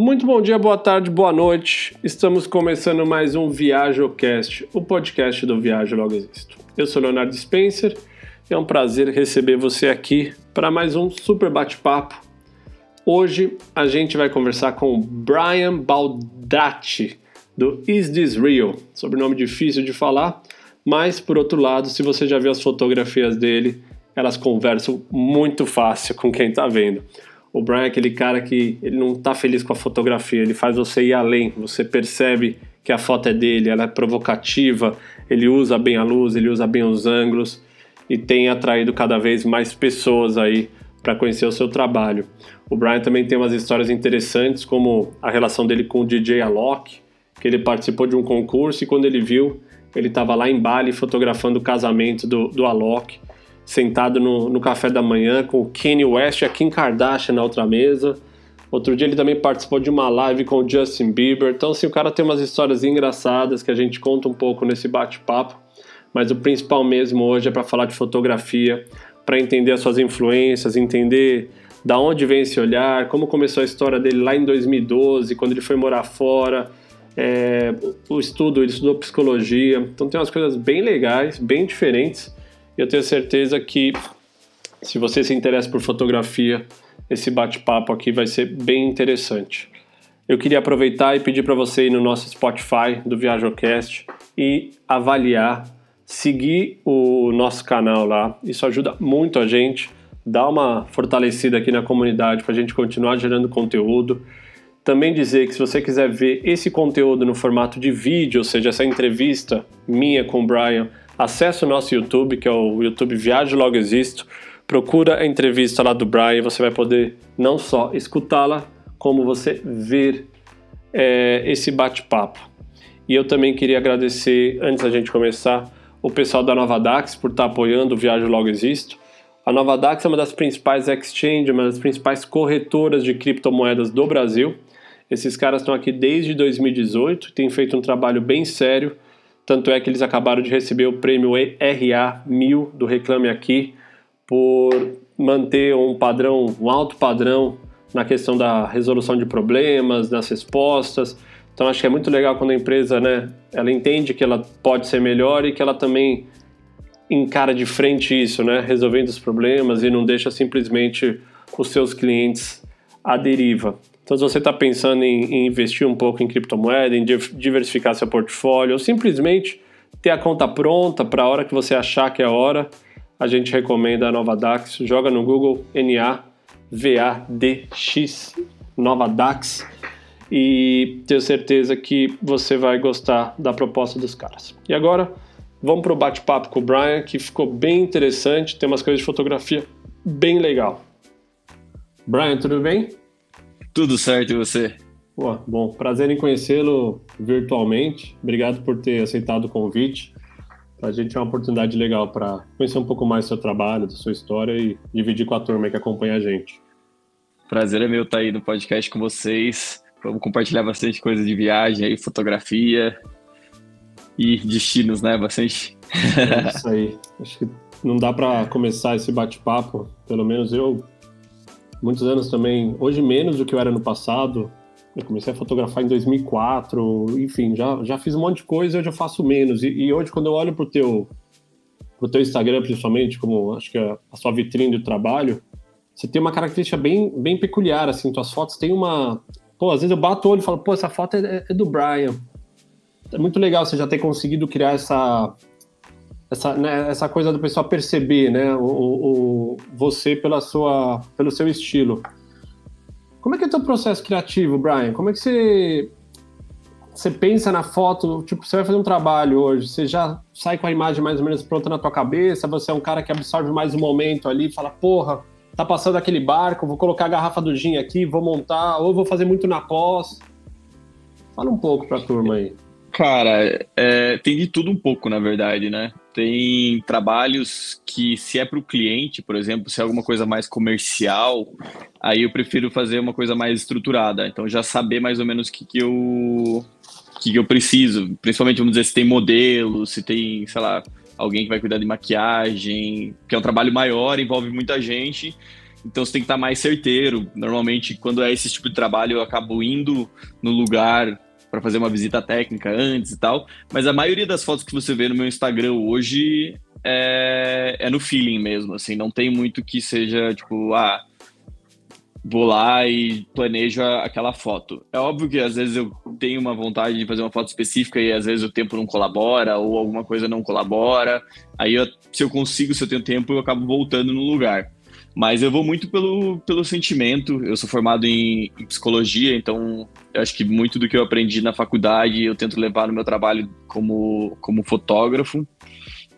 Muito bom dia, boa tarde, boa noite. Estamos começando mais um ViajoCast, o podcast do Viajo Logo Existo. Eu sou Leonardo Spencer e é um prazer receber você aqui para mais um super bate-papo. Hoje a gente vai conversar com o Brian Baldacci, do Is This Real? Sobrenome difícil de falar, mas por outro lado, se você já viu as fotografias dele, elas conversam muito fácil com quem está vendo. O Brian é aquele cara que ele não está feliz com a fotografia, ele faz você ir além, você percebe que a foto é dele, ela é provocativa, ele usa bem a luz, ele usa bem os ângulos e tem atraído cada vez mais pessoas aí para conhecer o seu trabalho. O Brian também tem umas histórias interessantes, como a relação dele com o DJ Alok, que ele participou de um concurso e quando ele viu, ele estava lá em Bali fotografando o casamento do, do Alok sentado no, no café da manhã com o Kanye West e a Kim Kardashian na outra mesa. Outro dia ele também participou de uma live com o Justin Bieber. Então, assim, o cara tem umas histórias engraçadas que a gente conta um pouco nesse bate-papo. Mas o principal mesmo hoje é para falar de fotografia, para entender as suas influências, entender da onde vem esse olhar, como começou a história dele lá em 2012, quando ele foi morar fora, é, o estudo, ele estudou psicologia. Então tem umas coisas bem legais, bem diferentes eu tenho certeza que se você se interessa por fotografia, esse bate-papo aqui vai ser bem interessante. Eu queria aproveitar e pedir para você ir no nosso Spotify do ViajoCast e avaliar, seguir o nosso canal lá. Isso ajuda muito a gente, dá uma fortalecida aqui na comunidade para a gente continuar gerando conteúdo. Também dizer que se você quiser ver esse conteúdo no formato de vídeo, ou seja, essa entrevista minha com o Brian, acesse o nosso YouTube, que é o YouTube Viagem Logo Existo, procura a entrevista lá do Brian, você vai poder não só escutá-la, como você ver é, esse bate-papo. E eu também queria agradecer, antes da gente começar, o pessoal da Nova Dax por estar apoiando o Viagem Logo Existo. A Nova Dax é uma das principais exchanges, uma das principais corretoras de criptomoedas do Brasil. Esses caras estão aqui desde 2018 e têm feito um trabalho bem sério tanto é que eles acabaram de receber o prêmio RA 1000 do Reclame Aqui por manter um padrão, um alto padrão na questão da resolução de problemas, das respostas. Então acho que é muito legal quando a empresa, né, ela entende que ela pode ser melhor e que ela também encara de frente isso, né, resolvendo os problemas e não deixa simplesmente os seus clientes à deriva. Então, se você está pensando em, em, investir um pouco em criptomoeda, em diversificar seu portfólio, ou simplesmente ter a conta pronta para a hora que você achar que é a hora, a gente recomenda a Nova Dax. Joga no Google N-A-V-A-D-X, Nova Dax, e tenho certeza que você vai gostar da proposta dos caras. E agora, vamos para o bate-papo com o Brian, que ficou bem interessante, tem umas coisas de fotografia bem legal. Brian, tudo bem? Tudo certo, e você? Pô, bom, prazer em conhecê-lo virtualmente. Obrigado por ter aceitado o convite. Para a gente é uma oportunidade legal para conhecer um pouco mais do seu trabalho, da sua história e dividir com a turma que acompanha a gente. Prazer é meu estar aí no podcast com vocês. Vamos compartilhar bastante coisa de viagem aí, fotografia e destinos, né? Bastante. É isso aí. Acho que não dá para começar esse bate-papo, pelo menos eu muitos anos também, hoje menos do que eu era no passado. Eu comecei a fotografar em 2004, enfim, já, já fiz um monte de coisa, hoje eu faço menos. E, e hoje, quando eu olho pro teu, pro teu Instagram, principalmente, como acho que a, a sua vitrine do trabalho, você tem uma característica bem, bem peculiar, assim, tuas fotos têm uma... Pô, às vezes eu bato o olho e falo, pô, essa foto é, é do Brian. É muito legal você já ter conseguido criar essa, essa, né, essa coisa do pessoal perceber, né, o, o, você pela sua, pelo seu estilo. Como é que é o teu processo criativo, Brian? Como é que você, você pensa na foto? Tipo, você vai fazer um trabalho hoje, você já sai com a imagem mais ou menos pronta na tua cabeça, você é um cara que absorve mais o momento ali, fala, porra, tá passando aquele barco, vou colocar a garrafa do gin aqui, vou montar, ou vou fazer muito na pós. Fala um pouco pra turma aí. Cara, é, tem de tudo um pouco, na verdade, né? Tem trabalhos que, se é para o cliente, por exemplo, se é alguma coisa mais comercial, aí eu prefiro fazer uma coisa mais estruturada. Então, já saber mais ou menos o que, que eu que, que eu preciso. Principalmente, vamos dizer, se tem modelo, se tem, sei lá, alguém que vai cuidar de maquiagem, que é um trabalho maior, envolve muita gente. Então você tem que estar mais certeiro. Normalmente, quando é esse tipo de trabalho, eu acabo indo no lugar para fazer uma visita técnica antes e tal. Mas a maioria das fotos que você vê no meu Instagram hoje é, é no feeling mesmo, assim, não tem muito que seja tipo, ah, vou lá e planejo aquela foto. É óbvio que às vezes eu tenho uma vontade de fazer uma foto específica e às vezes o tempo não colabora ou alguma coisa não colabora. Aí eu, se eu consigo, se eu tenho tempo, eu acabo voltando no lugar. Mas eu vou muito pelo, pelo sentimento. Eu sou formado em, em psicologia, então eu acho que muito do que eu aprendi na faculdade eu tento levar no meu trabalho como, como fotógrafo.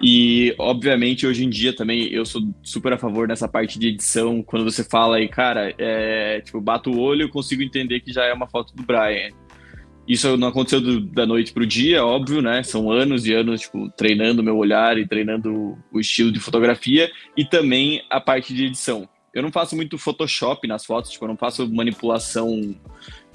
E, obviamente, hoje em dia também eu sou super a favor nessa parte de edição. Quando você fala aí, cara, é, tipo, bato o olho, eu consigo entender que já é uma foto do Brian. Isso não aconteceu do, da noite pro dia, óbvio, né? São anos e anos, tipo, treinando meu olhar e treinando o estilo de fotografia e também a parte de edição. Eu não faço muito Photoshop nas fotos, tipo, eu não faço manipulação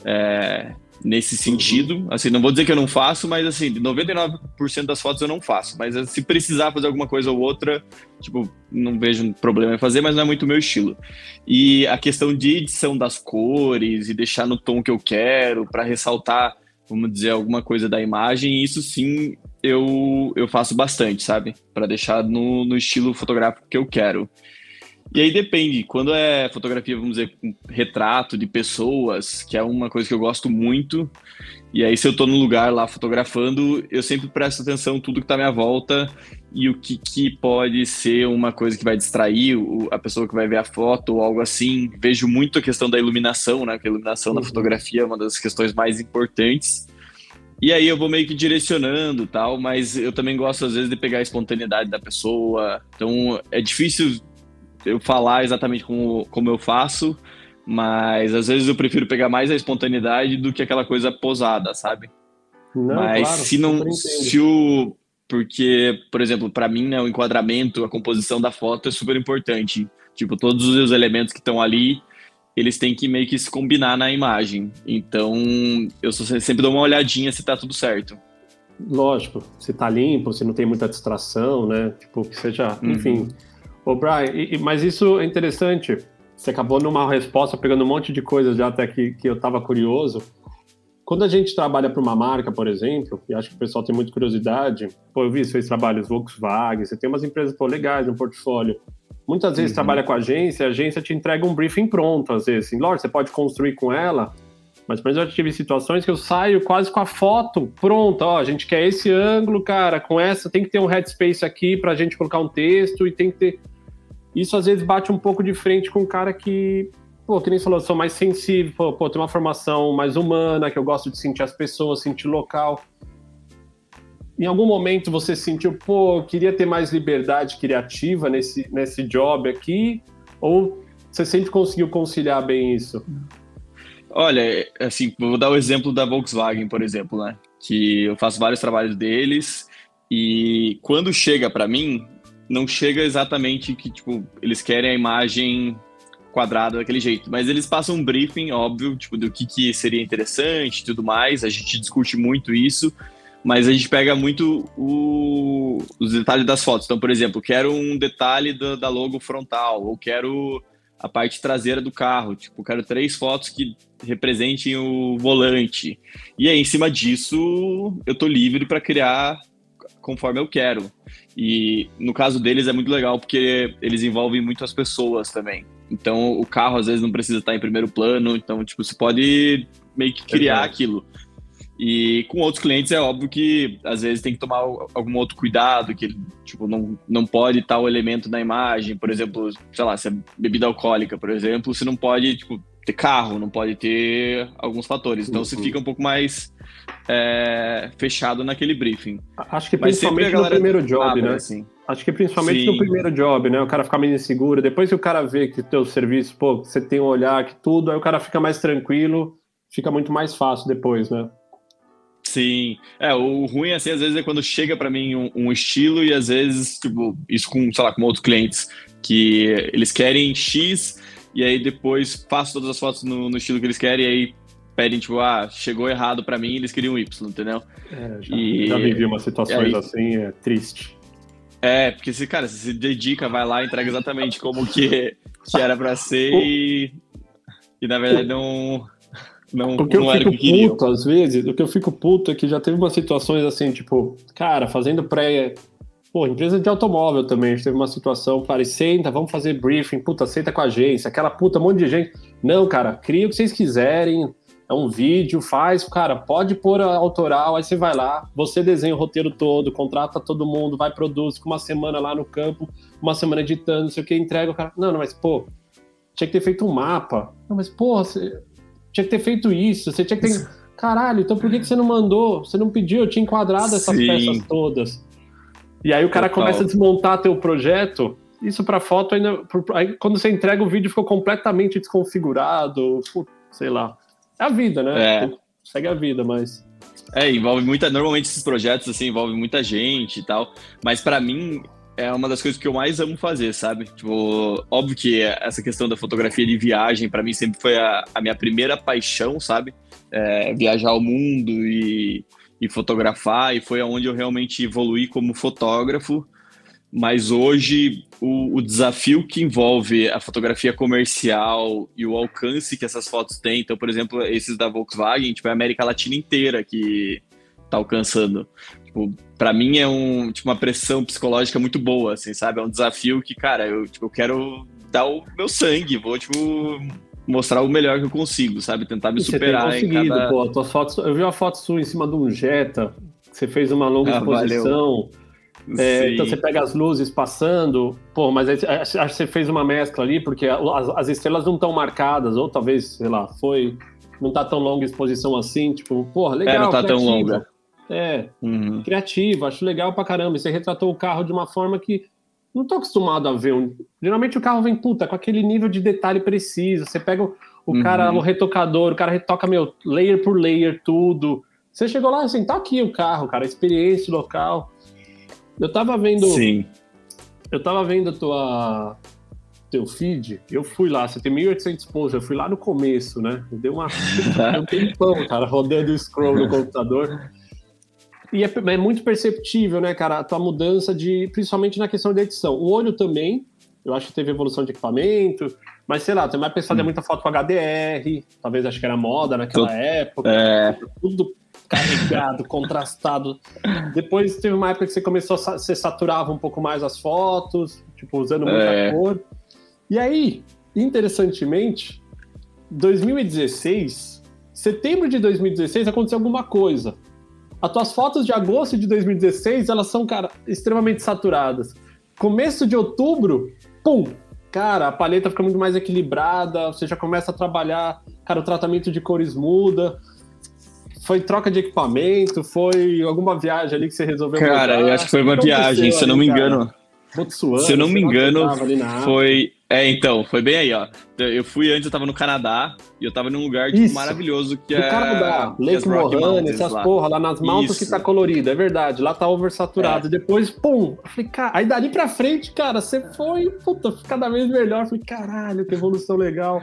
é, nesse sentido. Assim, não vou dizer que eu não faço, mas assim, 99% das fotos eu não faço. Mas se precisar fazer alguma coisa ou outra, tipo, não vejo problema em fazer, mas não é muito meu estilo. E a questão de edição das cores e deixar no tom que eu quero para ressaltar, vamos dizer, alguma coisa da imagem, isso sim eu, eu faço bastante, sabe? Para deixar no, no estilo fotográfico que eu quero. E aí depende, quando é fotografia, vamos dizer, com retrato de pessoas, que é uma coisa que eu gosto muito, e aí se eu tô no lugar lá fotografando, eu sempre presto atenção tudo que tá à minha volta e o que, que pode ser uma coisa que vai distrair a pessoa que vai ver a foto ou algo assim. Vejo muito a questão da iluminação, né? Que a iluminação uhum. na fotografia é uma das questões mais importantes. E aí eu vou meio que direcionando tal, mas eu também gosto às vezes de pegar a espontaneidade da pessoa. Então é difícil eu falar exatamente como, como eu faço, mas às vezes eu prefiro pegar mais a espontaneidade do que aquela coisa posada, sabe? Não, mas claro, se não. Se o. Porque, por exemplo, para mim, né, o enquadramento, a composição da foto é super importante. Tipo, todos os elementos que estão ali, eles têm que meio que se combinar na imagem. Então, eu sempre dou uma olhadinha se tá tudo certo. Lógico, se tá limpo, se não tem muita distração, né? Tipo, que seja, uhum. enfim. Ô, Brian, e, mas isso é interessante. Você acabou numa resposta pegando um monte de coisas já até que, que eu estava curioso. Quando a gente trabalha para uma marca, por exemplo, e acho que o pessoal tem muita curiosidade, pô, eu vi, você fez trabalhos Volkswagen, você tem umas empresas pô, legais no portfólio. Muitas vezes uhum. trabalha com a agência, a agência te entrega um briefing pronto, às vezes. Assim, lógico, você pode construir com ela, mas por exemplo, eu tive situações que eu saio quase com a foto pronta. Ó, a gente quer esse ângulo, cara, com essa, tem que ter um headspace aqui para a gente colocar um texto e tem que ter isso às vezes bate um pouco de frente com um cara que, pô, que nem falou, sou mais sensível, pô, pô, tem uma formação mais humana, que eu gosto de sentir as pessoas, sentir local. Em algum momento você sentiu, pô, queria ter mais liberdade criativa nesse, nesse job aqui? Ou você sempre conseguiu conciliar bem isso? Olha, assim, vou dar o exemplo da Volkswagen, por exemplo, né? Que eu faço vários trabalhos deles e quando chega para mim, não chega exatamente que, tipo, eles querem a imagem quadrada daquele jeito, mas eles passam um briefing, óbvio, tipo, do que, que seria interessante e tudo mais, a gente discute muito isso, mas a gente pega muito o, os detalhes das fotos. Então, por exemplo, quero um detalhe da, da logo frontal, ou quero a parte traseira do carro, tipo, quero três fotos que representem o volante. E aí, em cima disso, eu tô livre para criar conforme eu quero. E no caso deles é muito legal porque eles envolvem muitas pessoas também. Então o carro às vezes não precisa estar em primeiro plano, então tipo você pode meio que criar aquilo. E com outros clientes é óbvio que às vezes tem que tomar algum outro cuidado, que tipo não, não pode tal elemento na imagem, por exemplo, sei lá, se é bebida alcoólica, por exemplo, você não pode tipo ter carro, não pode ter alguns fatores. Então uhum. você fica um pouco mais é, fechado naquele briefing. Acho que principalmente no primeiro job, né? Assim. Acho que principalmente Sim. no primeiro job, né? O cara fica meio inseguro. Depois que o cara vê que teu serviço, pô, você tem um olhar, que tudo, aí o cara fica mais tranquilo, fica muito mais fácil depois, né? Sim. É, o ruim, assim, às vezes é quando chega para mim um, um, estilo e às vezes, tipo, isso com, sei lá, com outros clientes, que eles querem X e aí depois faço todas as fotos no, no estilo que eles querem e aí pedem, tipo, ah, chegou errado para mim, eles queriam Y, entendeu? É, já, e, já vivi umas situações aí, assim, é triste. É, porque se, cara, se se dedica, vai lá e entrega exatamente como que, que era para ser e, e na verdade não não, o que não eu fico que puto, às vezes, o que eu fico puto é que já teve umas situações assim, tipo, cara, fazendo pré. Pô, empresa de automóvel também, a gente teve uma situação, e senta, vamos fazer briefing, puta, senta com a agência, aquela puta, um monte de gente. Não, cara, cria o que vocês quiserem, é um vídeo, faz, cara, pode pôr a autoral, aí você vai lá, você desenha o roteiro todo, contrata todo mundo, vai, produz, fica uma semana lá no campo, uma semana editando, não sei o que, entrega o cara. Não, não, mas, pô, tinha que ter feito um mapa. Não, mas, pô, você tinha que ter feito isso, você tinha que ter. Caralho, então por que, que você não mandou? Você não pediu, eu tinha enquadrado essas Sim. peças todas. E aí o cara Total. começa a desmontar teu projeto. Isso para foto ainda. Aí quando você entrega o vídeo ficou completamente desconfigurado. Sei lá. É a vida, né? É. Segue a vida, mas. É, envolve muita. Normalmente esses projetos assim envolvem muita gente e tal. Mas para mim, é uma das coisas que eu mais amo fazer, sabe? Tipo, óbvio que essa questão da fotografia de viagem, para mim, sempre foi a, a, minha primeira paixão, sabe? É, viajar ao mundo e, e fotografar, e foi aonde eu realmente evoluí como fotógrafo. Mas hoje, o, o desafio que envolve a fotografia comercial e o alcance que essas fotos têm, então, por exemplo, esses da Volkswagen, tipo, é a América Latina inteira que tá alcançando. Tipo, para mim é um, tipo, uma pressão psicológica muito boa, assim, sabe? É um desafio que, cara, eu, tipo, eu quero dar o meu sangue, vou, tipo, mostrar o melhor que eu consigo, sabe? Tentar me e superar você tem conseguido, em cada... pô, tuas fotos, eu vi uma foto sua em cima de um Jetta, você fez uma longa ah, exposição, é, então você pega as luzes passando, pô, mas aí, acho que você fez uma mescla ali, porque as, as estrelas não estão marcadas, ou talvez, sei lá, foi, não tá tão longa a exposição assim, tipo, porra, legal, É, não tá criativo. tão longa. É, uhum. criativo, acho legal pra caramba. E você retratou o carro de uma forma que não tô acostumado a ver. Geralmente o carro vem, puta, com aquele nível de detalhe preciso. Você pega o, o uhum. cara, o retocador, o cara retoca, meu, layer por layer, tudo. Você chegou lá assim, tá aqui o carro, cara, experiência local. Eu tava vendo. Sim. Eu tava vendo a tua, teu feed, eu fui lá, você tem 1.800 posts, eu fui lá no começo, né? Eu dei uma. Deu um tempão, cara, rodando o scroll no computador. E é, é, muito perceptível, né, cara, a tua mudança de, principalmente na questão da edição. O olho também, eu acho que teve evolução de equipamento, mas sei lá, tem mais pensado hum. muita foto com HDR, talvez acho que era moda naquela época, é... tudo carregado, contrastado. Depois teve uma época que você começou a você saturava um pouco mais as fotos, tipo, usando muita é... cor. E aí, interessantemente, 2016, setembro de 2016 aconteceu alguma coisa. As tuas fotos de agosto de 2016, elas são, cara, extremamente saturadas. Começo de outubro, pum! Cara, a paleta fica muito mais equilibrada, você já começa a trabalhar, cara, o tratamento de cores muda. Foi troca de equipamento, foi alguma viagem ali que você resolveu Cara, mudar? eu acho que foi uma viagem, se eu não me engano. Botsuana, se eu não me engano, foi é, então, foi bem aí, ó. Eu fui antes, eu tava no Canadá, e eu tava num lugar tipo, maravilhoso que é. No Canadá, Lake Mohane, essas lá. porra, lá nas mountains que tá colorido, é verdade. Lá tá oversaturado. É. Depois, pum! Eu falei, cara, aí dali pra frente, cara, você foi, puta, cada vez melhor. Eu falei, caralho, que evolução legal.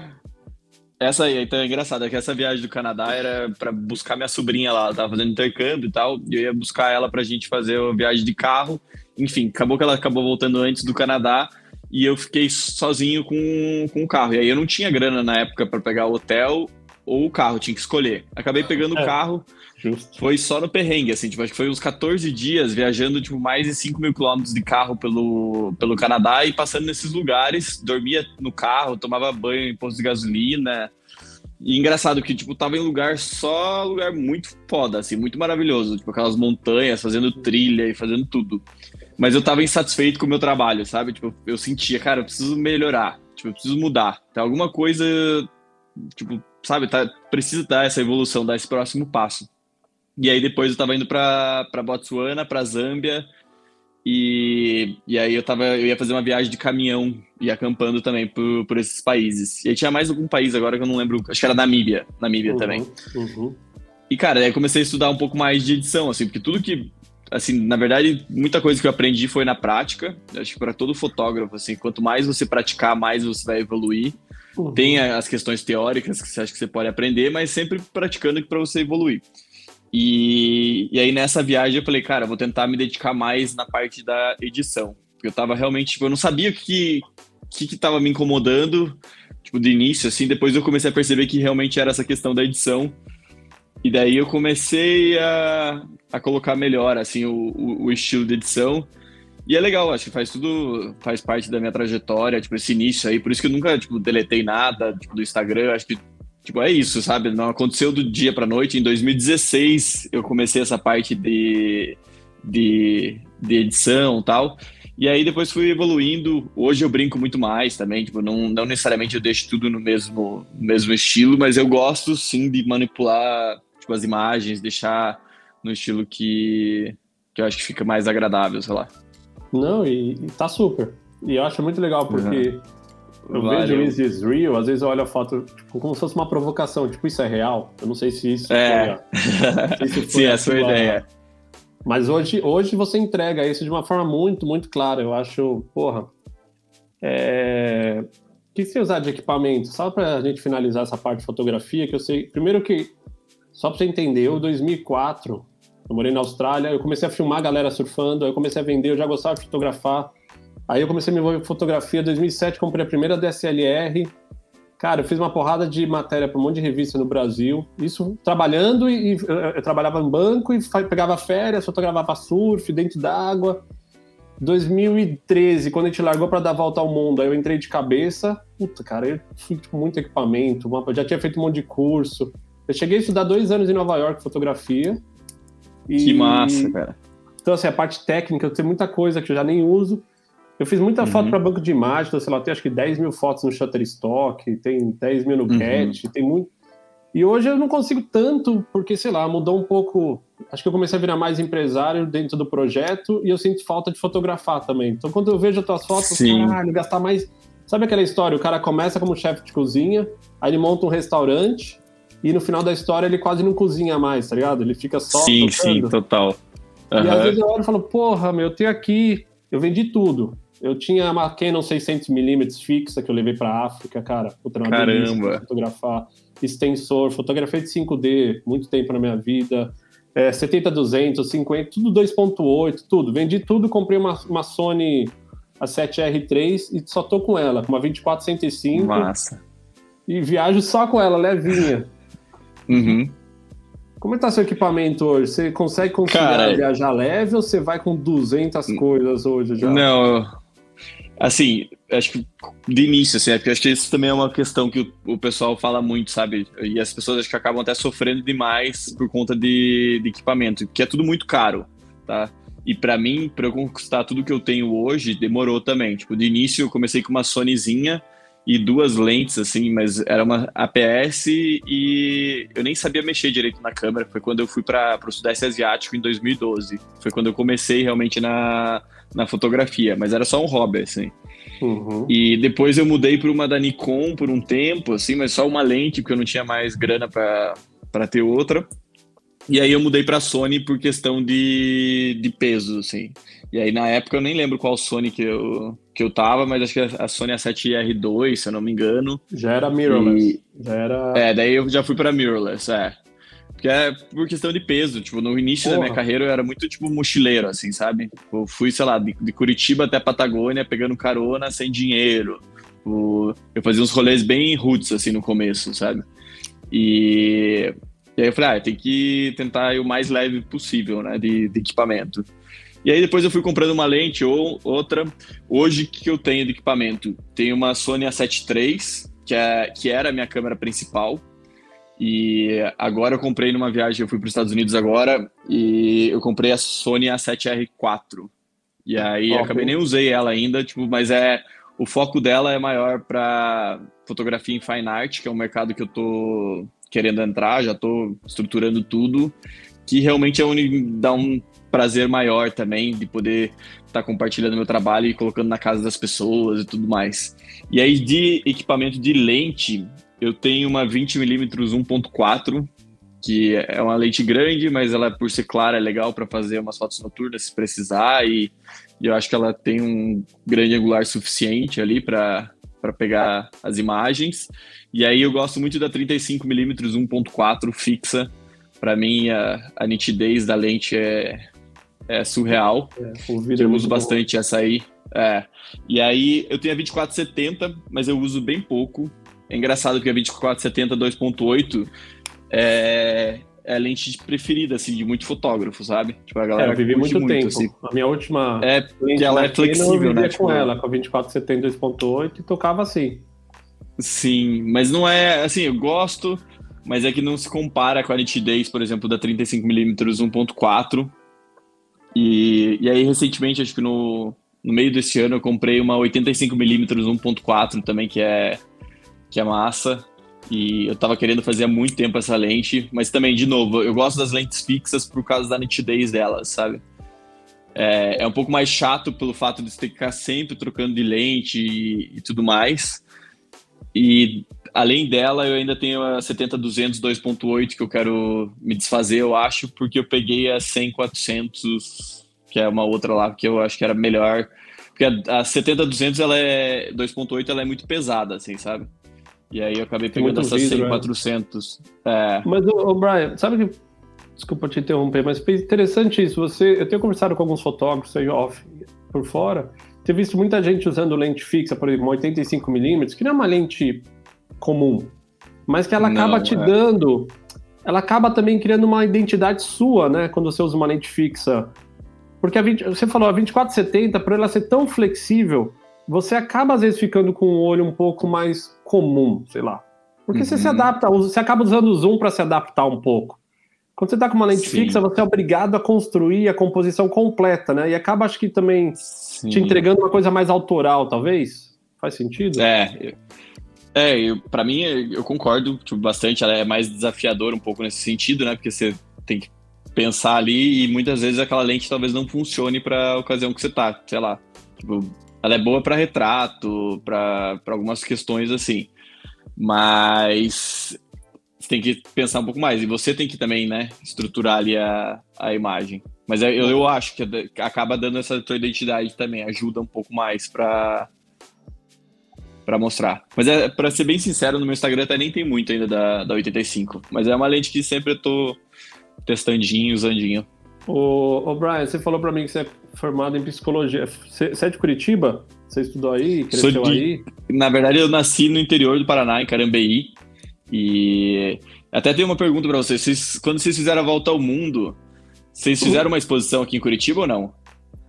Essa aí, então é engraçado, é que essa viagem do Canadá era para buscar minha sobrinha lá, ela tava fazendo intercâmbio e tal, e eu ia buscar ela pra gente fazer a viagem de carro. Enfim, acabou que ela acabou voltando antes do Canadá e eu fiquei sozinho com, com o carro. E aí eu não tinha grana na época para pegar o hotel ou o carro, tinha que escolher. Acabei pegando é, o carro, justo. foi só no perrengue, assim, tipo, acho que foi uns 14 dias viajando, tipo, mais de 5 mil quilômetros de carro pelo, pelo Canadá e passando nesses lugares, dormia no carro, tomava banho em posto de gasolina. E engraçado que, tipo, tava em lugar só lugar muito foda, assim, muito maravilhoso. Tipo, aquelas montanhas, fazendo trilha e fazendo tudo. Mas eu tava insatisfeito com o meu trabalho, sabe? Tipo, eu sentia, cara, eu preciso melhorar. Tipo, eu preciso mudar. Tem alguma coisa, tipo, sabe? Tá, precisa dar essa evolução, dar esse próximo passo. E aí depois eu tava indo pra, pra Botsuana, pra Zâmbia. E, e aí eu tava, eu ia fazer uma viagem de caminhão e acampando também por, por esses países. E aí tinha mais algum país agora que eu não lembro, acho que era Namíbia, Namíbia uhum, também. Uhum. E cara, aí eu comecei a estudar um pouco mais de edição, assim, porque tudo que assim, na verdade, muita coisa que eu aprendi foi na prática. Acho que para todo fotógrafo, assim, quanto mais você praticar, mais você vai evoluir. Uhum. Tem as questões teóricas que você acha que você pode aprender, mas sempre praticando para você evoluir. E, e aí nessa viagem eu falei, cara, vou tentar me dedicar mais na parte da edição. Porque eu tava realmente, tipo, eu não sabia que, que que tava me incomodando, tipo, de início, assim, depois eu comecei a perceber que realmente era essa questão da edição, e daí eu comecei a, a colocar melhor, assim, o, o, o estilo de edição, e é legal, acho que faz tudo, faz parte da minha trajetória, tipo, esse início aí, por isso que eu nunca, tipo, deletei nada, tipo, do Instagram, acho que, tipo, é isso, sabe? Não aconteceu do dia pra noite, em 2016 eu comecei essa parte de, de, de edição e tal, e aí depois fui evoluindo, hoje eu brinco muito mais também, tipo, não, não necessariamente eu deixo tudo no mesmo, mesmo estilo, mas eu gosto, sim, de manipular, tipo, as imagens, deixar no estilo que, que eu acho que fica mais agradável, sei lá. Não, e, e tá super. E eu acho muito legal porque uhum. eu Valeu. vejo Is This Real, às vezes eu olho a foto tipo, como se fosse uma provocação, tipo, isso é real? Eu não sei se isso é. foi, se Sim, a sua ideia. Mas hoje, hoje você entrega isso de uma forma muito, muito clara. Eu acho, porra. É... O que você usar de equipamento? Só para a gente finalizar essa parte de fotografia, que eu sei. Primeiro que, só para você entender, eu, 2004, eu morei na Austrália, eu comecei a filmar a galera surfando, aí eu comecei a vender, eu já gostava de fotografar. Aí eu comecei a me envolver com fotografia, em 2007 comprei a primeira DSLR. Cara, eu fiz uma porrada de matéria para um monte de revista no Brasil. Isso trabalhando e, e eu, eu, trabalhava em banco e pegava férias, fotografava surf dentro d'água. 2013, quando a gente largou para dar volta ao mundo, aí eu entrei de cabeça. Puta, cara, eu fui com muito equipamento, já tinha feito um monte de curso. Eu cheguei a estudar dois anos em Nova York fotografia. E... Que massa, cara. Então, assim, a parte técnica, eu tenho muita coisa que eu já nem uso. Eu fiz muita uhum. foto para banco de imagens, então, sei lá, tem acho que 10 mil fotos no Shutterstock, tem 10 mil no uhum. Cat, tem muito. E hoje eu não consigo tanto, porque, sei lá, mudou um pouco. Acho que eu comecei a virar mais empresário dentro do projeto e eu sinto falta de fotografar também. Então, quando eu vejo as tuas fotos, Sim. caralho, gastar mais. Sabe aquela história? O cara começa como chefe de cozinha, aí ele monta um restaurante, e no final da história ele quase não cozinha mais, tá ligado? Ele fica só. Sim, tocando. sim, total. Uhum. E às vezes eu olho e falo, porra, meu, eu tenho aqui, eu vendi tudo. Eu tinha uma Canon 600mm fixa que eu levei pra África, cara. Puta, uma Caramba! Fotografar. Extensor, fotografei de 5D, muito tempo na minha vida. É, 70-200, 50, tudo 2.8, tudo. Vendi tudo, comprei uma, uma Sony A7R3 e só tô com ela, com uma 2465. Massa. E viajo só com ela, levinha. Uhum. Como é que tá seu equipamento hoje? Você consegue conciliar Cara, viajar leve ou você vai com 200 coisas hoje já? Não, assim, acho que de início, assim, é porque acho que isso também é uma questão que o, o, pessoal fala muito, sabe? E as pessoas acho que acabam até sofrendo demais por conta de, de equipamento, que é tudo muito caro, tá? E para mim, para eu conquistar tudo que eu tenho hoje, demorou também. Tipo, de início eu comecei com uma Sonyzinha, e duas lentes, assim, mas era uma APS e eu nem sabia mexer direito na câmera. Foi quando eu fui para o Sudeste Asiático em 2012. Foi quando eu comecei realmente na, na fotografia, mas era só um hobby, assim. Uhum. E depois eu mudei para uma da Nikon por um tempo, assim, mas só uma lente, porque eu não tinha mais grana para ter outra. E aí eu mudei para Sony por questão de, de peso, assim. E aí na época eu nem lembro qual Sony que eu, que eu tava, mas acho que a Sony A7R2, se eu não me engano. Já era mirrorless. E... Já era... É, daí eu já fui para mirrorless, é. Porque é por questão de peso, tipo, no início Porra. da minha carreira eu era muito, tipo, mochileiro, assim, sabe? Eu fui, sei lá, de, de Curitiba até Patagônia pegando carona sem dinheiro. Eu fazia uns rolês bem roots, assim, no começo, sabe? E e aí eu falei, ah, tem que tentar ir o mais leve possível, né, de, de, equipamento. E aí depois eu fui comprando uma lente ou outra. Hoje, o que eu tenho de equipamento? Tenho uma Sony A7 III, que, é, que era a minha câmera principal. E agora eu comprei numa viagem, eu fui para os Estados Unidos agora, e eu comprei a Sony A7R4. E aí acabei nem usei ela ainda, tipo, mas é o foco dela é maior para fotografia em fine art, que é um mercado que eu tô querendo entrar, já estou estruturando tudo, que realmente é um, dá um prazer maior também de poder estar tá compartilhando meu trabalho e colocando na casa das pessoas e tudo mais. E aí de equipamento de lente, eu tenho uma 20mm 1.4, que é uma lente grande, mas ela por ser clara é legal para fazer umas fotos noturnas se precisar e, e eu acho que ela tem um grande angular suficiente ali para para pegar as imagens. E aí eu gosto muito da 35mm 1.4 fixa. Para mim a, a, nitidez da lente é, é surreal. É, eu uso bastante bom. essa aí. É. E aí eu tenho a 2470, mas eu uso bem pouco. É engraçado que a 2470 2.8 é, é a lente preferida, assim, de muito fotógrafo, sabe? Tipo, a galera é, eu vivi muito, muito tempo. Assim. A minha última é que ela é flexível, eu né? Tipo... com ela, com a 2470 2.8 e tocava assim. Sim, mas não é, assim, eu gosto, mas é que não se compara com a nitidez, por exemplo, da 35mm 1.4. E, e aí, recentemente, acho que no, no meio desse ano, eu comprei uma 85mm 1.4 também, que é, que é massa. E eu tava querendo fazer há muito tempo essa lente, mas também, de novo, eu gosto das lentes fixas por causa da nitidez delas, sabe? É, é um pouco mais chato pelo fato de você ter que ficar sempre trocando de lente e, e tudo mais. E além dela, eu ainda tenho a 70-200 2.8 que eu quero me desfazer, eu acho, porque eu peguei a 100-400, que é uma outra lá que eu acho que era melhor. Porque a, a 70-200 ela é 2.8, ela é muito pesada, assim, sabe? E aí eu acabei pegando essa 100 400. É. Mas, o Brian, sabe que. Desculpa te interromper, mas interessante isso. Você, eu tenho conversado com alguns fotógrafos aí off por fora. Tenho visto muita gente usando lente fixa, por exemplo, 85mm, que não é uma lente comum, mas que ela acaba não, te é. dando. Ela acaba também criando uma identidade sua, né? Quando você usa uma lente fixa. Porque a 20, você falou, a 2470, por ela ser tão flexível, você acaba às vezes ficando com um olho um pouco mais comum, sei lá. Porque uhum. você se uhum. adapta, você acaba usando o zoom para se adaptar um pouco. Quando você está com uma lente Sim. fixa, você é obrigado a construir a composição completa, né? E acaba, acho que também Sim. te entregando uma coisa mais autoral, talvez. Faz sentido? É. É, para mim, eu concordo tipo, bastante. Ela é mais desafiadora um pouco nesse sentido, né? Porque você tem que pensar ali e muitas vezes aquela lente talvez não funcione para a ocasião que você tá, sei lá. Tipo, ela é boa para retrato, para algumas questões assim. Mas você tem que pensar um pouco mais. E você tem que também, né, estruturar ali a, a imagem. Mas é, eu, eu acho que acaba dando essa tua identidade também, ajuda um pouco mais para para mostrar. Mas é para ser bem sincero, no meu Instagram até nem tem muito ainda da, da 85, mas é uma lente que sempre eu tô testandinho, usandinho. Ô, ô Brian, você falou para mim que você é formado em psicologia. Você, é de Curitiba? Você estudou aí? Cresceu de, aí? Na verdade, eu nasci no interior do Paraná, em Carambeí. E até tem uma pergunta para vocês. vocês. Quando vocês fizeram a volta ao mundo, vocês fizeram uma exposição aqui em Curitiba ou não?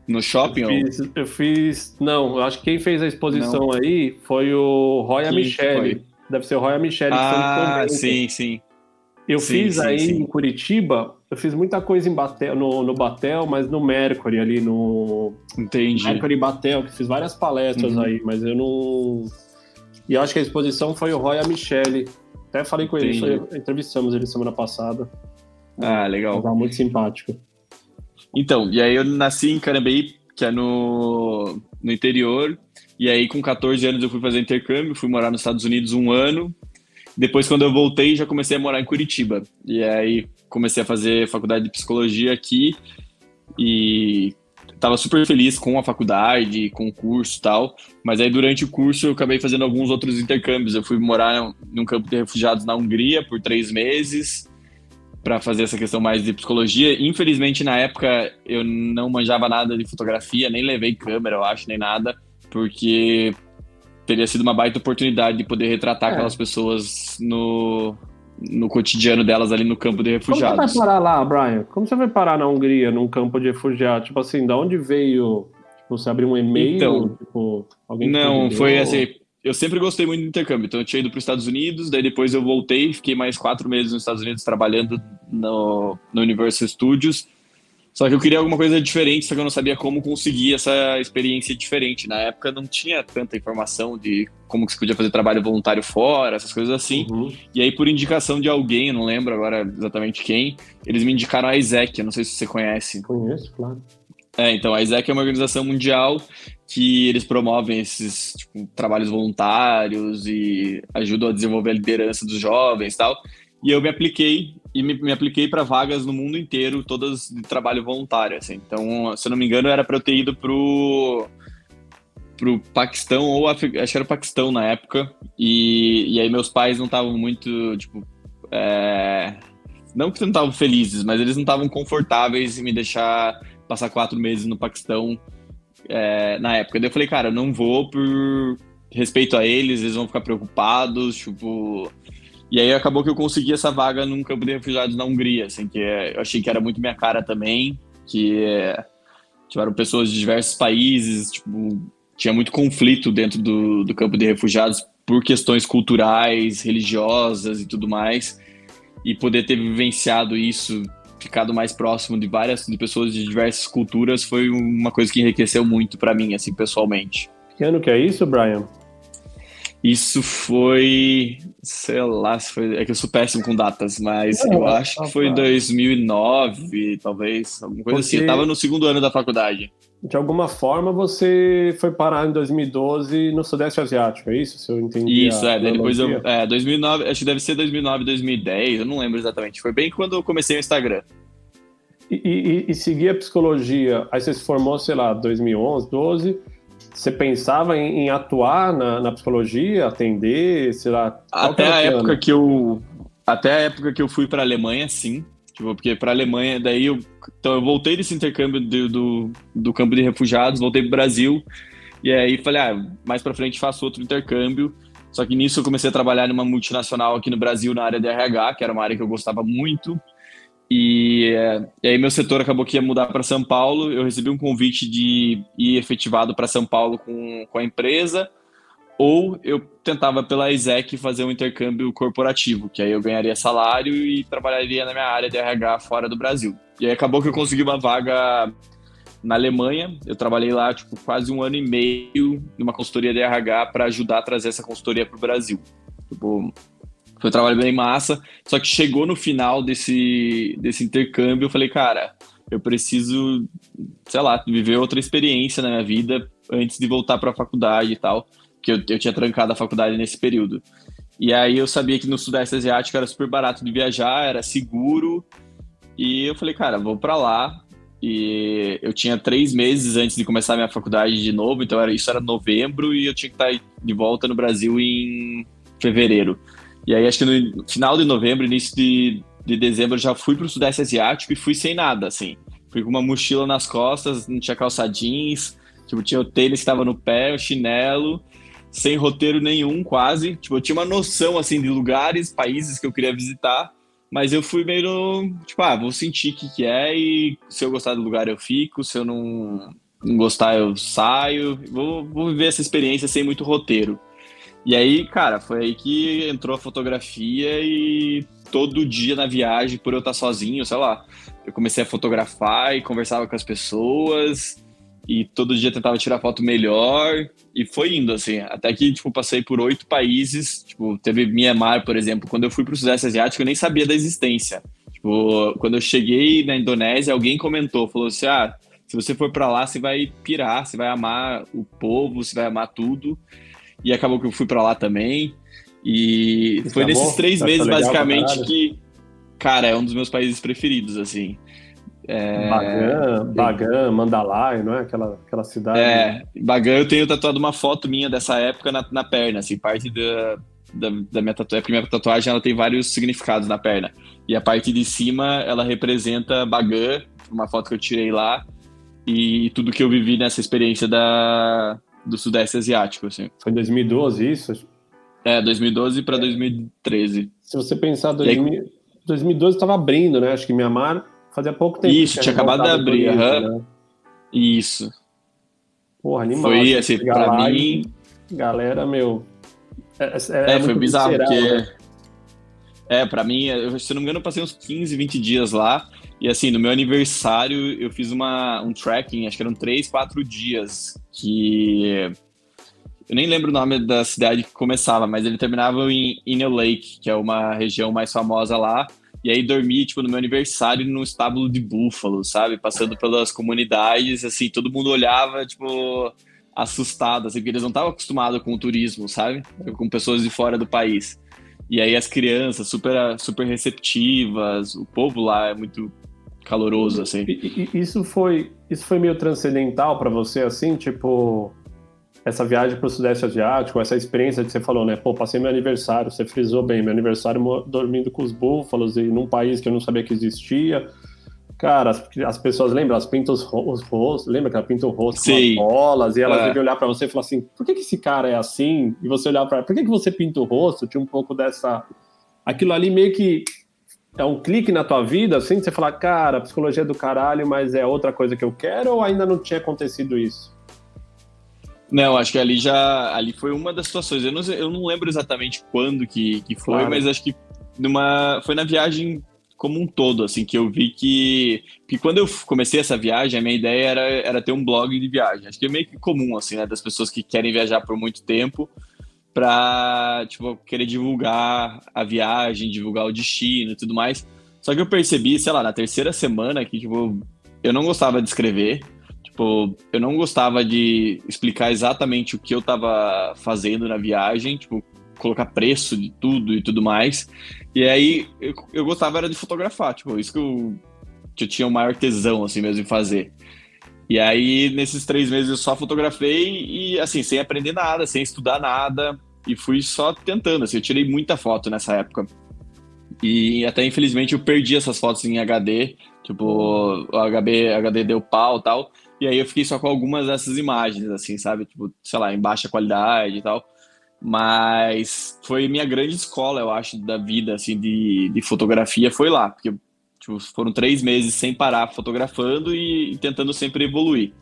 No shopping? Eu fiz, ou... eu fiz não, eu acho que quem fez a exposição não. aí foi o Roya Michele. Deve ser o Roya Michele. Ah, sim, sim. Eu sim, fiz sim, aí sim. em Curitiba, eu fiz muita coisa em Batel, no, no Batel, mas no Mercury ali, no. Entendi. Mercury Batel, que fiz várias palestras uhum. aí, mas eu não. E acho que a exposição foi o Roy a Michele. Até falei com Entendi. ele, entrevistamos ele semana passada. Ah, legal. Tava muito simpático. Então, e aí eu nasci em Carambeí, que é no, no interior, e aí com 14 anos eu fui fazer intercâmbio, fui morar nos Estados Unidos um ano, depois, quando eu voltei, já comecei a morar em Curitiba. E aí comecei a fazer faculdade de psicologia aqui e estava super feliz com a faculdade, com o curso e tal. Mas aí durante o curso eu acabei fazendo alguns outros intercâmbios. Eu fui morar num campo de refugiados na Hungria por três meses para fazer essa questão mais de psicologia. Infelizmente, na época, eu não manjava nada de fotografia, nem levei câmera, eu acho, nem nada, porque teria sido uma baita oportunidade de poder retratar é. aquelas pessoas no, no cotidiano delas ali no campo de refugiados. Como você vai parar lá, Brian? Como você vai parar na Hungria, num campo de refugiados? Tipo assim, da onde veio? Tipo, você abriu um e-mail? Então, tipo, alguém não, foi assim. Eu sempre gostei muito do intercâmbio, então eu tinha ido para os Estados Unidos, daí depois eu voltei, fiquei mais quatro meses nos Estados Unidos trabalhando no, no Universal Studios. Só que eu queria alguma coisa diferente, só que eu não sabia como conseguir essa experiência diferente. Na época não tinha tanta informação de como que se podia fazer trabalho voluntário fora, essas coisas assim. Uhum. E aí, por indicação de alguém, eu não lembro agora exatamente quem, eles me indicaram a ISEC, eu não sei se você conhece. Conheço, claro. É, então, a ISEC é uma organização mundial que eles promovem esses tipo, trabalhos voluntários e ajudam a desenvolver a liderança dos jovens e tal. E eu me apliquei e me, me apliquei para vagas no mundo inteiro, todas de trabalho voluntário, assim. Então, se eu não me engano, era para eu ter ido pro pro Paquistão ou acho que era o Paquistão na época e, e aí meus pais não estavam muito tipo é... não que não estavam felizes mas eles não estavam confortáveis em me deixar passar quatro meses no Paquistão é, na época. Daí eu falei, cara, não vou por respeito a eles, eles vão ficar preocupados, tipo. E aí acabou que eu consegui essa vaga num campo de refugiados na Hungria, assim, que é, eu achei que era muito minha cara também, que é, tiveram pessoas de diversos países, tipo, tinha muito conflito dentro do, do campo de refugiados por questões culturais, religiosas e tudo mais, e poder ter vivenciado isso, ficado mais próximo de várias de pessoas de diversas culturas foi uma coisa que enriqueceu muito para mim, assim, pessoalmente. Que ano que é isso, Brian? Isso foi, sei lá, foi, é que eu sou péssimo com datas, mas eu acho que foi em 2009, talvez, alguma coisa assim. Eu tava no segundo ano da faculdade. De alguma forma você foi parar em 2012 no Sudeste Asiático, é isso? Se eu entendi. Isso, é. Depois eu. É, 2009, acho que deve ser 2009, 2010, eu não lembro exatamente. Foi bem quando eu comecei o Instagram. E, e, e seguir a psicologia, aí você se formou, sei lá, 2011, 12 você pensava em, em atuar na, na, psicologia, atender, sei lá? Até a época que eu até a época que eu fui para a Alemanha, sim. Tipo, porque para a Alemanha, daí eu, então eu voltei desse intercâmbio do, do, do campo de refugiados, voltei para o Brasil e aí falei, ah, mais para frente faço outro intercâmbio. Só que nisso eu comecei a trabalhar numa multinacional aqui no Brasil na área de RH, que era uma área que eu gostava muito. E, é, e, aí meu setor acabou que ia mudar para São Paulo. Eu recebi um convite de ir efetivado para São Paulo com, com a empresa, ou eu tentava pela ISEC fazer um intercâmbio corporativo, que aí eu ganharia salário e trabalharia na minha área de RH fora do Brasil. E aí acabou que eu consegui uma vaga na Alemanha. Eu trabalhei lá tipo quase um ano e meio numa consultoria de RH para ajudar a trazer essa consultoria para o Brasil. Tipo, foi um trabalho bem massa. Só que chegou no final desse, desse intercâmbio, eu falei, cara, eu preciso, sei lá, viver outra experiência na minha vida antes de voltar para a faculdade e tal. Que eu, eu tinha trancado a faculdade nesse período. E aí eu sabia que no Sudeste Asiático era super barato de viajar, era seguro. E eu falei, cara, vou para lá. E eu tinha três meses antes de começar a minha faculdade de novo, então era, isso era novembro e eu tinha que estar de volta no Brasil em fevereiro. E aí, acho que no final de novembro, início de, de dezembro, eu já fui para o Sudeste Asiático e fui sem nada, assim. Fui com uma mochila nas costas, não tinha calça jeans, tipo, tinha o tênis que estava no pé, o chinelo, sem roteiro nenhum, quase. Tipo, eu tinha uma noção, assim, de lugares, países que eu queria visitar, mas eu fui meio no, tipo, ah, vou sentir o que, que é e se eu gostar do lugar eu fico, se eu não, não gostar eu saio, vou, vou viver essa experiência sem muito roteiro. E aí, cara, foi aí que entrou a fotografia e todo dia na viagem, por eu estar sozinho, sei lá, eu comecei a fotografar e conversava com as pessoas e todo dia tentava tirar foto melhor e foi indo, assim, até que, tipo, passei por oito países, tipo, teve Myanmar, por exemplo, quando eu fui para o Sudeste Asiático eu nem sabia da existência. Tipo, quando eu cheguei na Indonésia, alguém comentou, falou assim, ah, se você for para lá, você vai pirar, você vai amar o povo, você vai amar tudo e acabou que eu fui para lá também. E Isso foi nesses três tá meses, basicamente, que, cara, é um dos meus países preferidos, assim. É... Bagan, Bagan, Mandalay, não é? Aquela, aquela cidade. É, Bagan eu tenho tatuado uma foto minha dessa época na, na perna, assim, parte da, da, da minha tatuagem, porque minha tatuagem ela tem vários significados na perna. E a parte de cima, ela representa Bagan, uma foto que eu tirei lá, e tudo que eu vivi nessa experiência da, do Sudeste Asiático, assim. Foi em 2012 isso? É, 2012 para 2013. Se você pensar, 2000, aí... 2012 estava abrindo, né? Acho que Mianmar fazia pouco tempo. Isso, tinha acabado de abrir, aham. Né? Isso. Porra, animal. Foi, assim, pra mim... Galera, meu... É, é, é foi bizarro, porque... Né? É, pra mim, se não me engano, eu passei uns 15, 20 dias lá. E assim, no meu aniversário, eu fiz uma, um tracking, acho que eram 3, 4 dias. Que. Eu nem lembro o nome da cidade que começava, mas ele terminava em Inner Lake, que é uma região mais famosa lá. E aí dormi, tipo, no meu aniversário num estábulo de búfalo, sabe? Passando pelas comunidades, assim, todo mundo olhava, tipo, assustado, assim, porque eles não estavam acostumados com o turismo, sabe? Com pessoas de fora do país. E aí as crianças super, super receptivas, o povo lá é muito caloroso, assim. E, e, isso foi isso foi meio transcendental para você, assim, tipo essa viagem para o Sudeste Asiático, essa experiência que você falou, né? Pô, passei meu aniversário, você frisou bem, meu aniversário dormindo com os búfalos e num país que eu não sabia que existia. Cara, as, as pessoas lembram, elas pintam os, os rostos, lembra que ela pinta o rosto Sim. com bolas, e elas é. devem olhar para você e falar assim, por que, que esse cara é assim? E você olhar para por que, que você pinta o rosto? Tinha um pouco dessa... Aquilo ali meio que é um clique na tua vida, assim, você falar, cara, psicologia é do caralho, mas é outra coisa que eu quero, ou ainda não tinha acontecido isso? Não, acho que ali já ali foi uma das situações. Eu não, eu não lembro exatamente quando que, que foi, claro. mas acho que numa, foi na viagem como um todo, assim, que eu vi que, que quando eu comecei essa viagem, a minha ideia era, era ter um blog de viagem. Acho que é meio que comum, assim, né, das pessoas que querem viajar por muito tempo para, tipo, querer divulgar a viagem, divulgar o destino e tudo mais. Só que eu percebi, sei lá, na terceira semana que, tipo, eu não gostava de escrever, tipo, eu não gostava de explicar exatamente o que eu tava fazendo na viagem, tipo, colocar preço de tudo e tudo mais. E aí eu, eu gostava era de fotografar, tipo, isso que eu, que eu tinha o maior tesão, assim mesmo, em fazer. E aí, nesses três meses, eu só fotografei e, assim, sem aprender nada, sem estudar nada. E fui só tentando, assim, eu tirei muita foto nessa época. E até, infelizmente, eu perdi essas fotos em HD. Tipo, o HD, HD deu pau e tal. E aí eu fiquei só com algumas dessas imagens, assim, sabe? Tipo, sei lá, em baixa qualidade e tal. Mas foi minha grande escola, eu acho, da vida, assim, de, de fotografia, foi lá. Porque tipo, foram três meses sem parar fotografando e, e tentando sempre evoluir.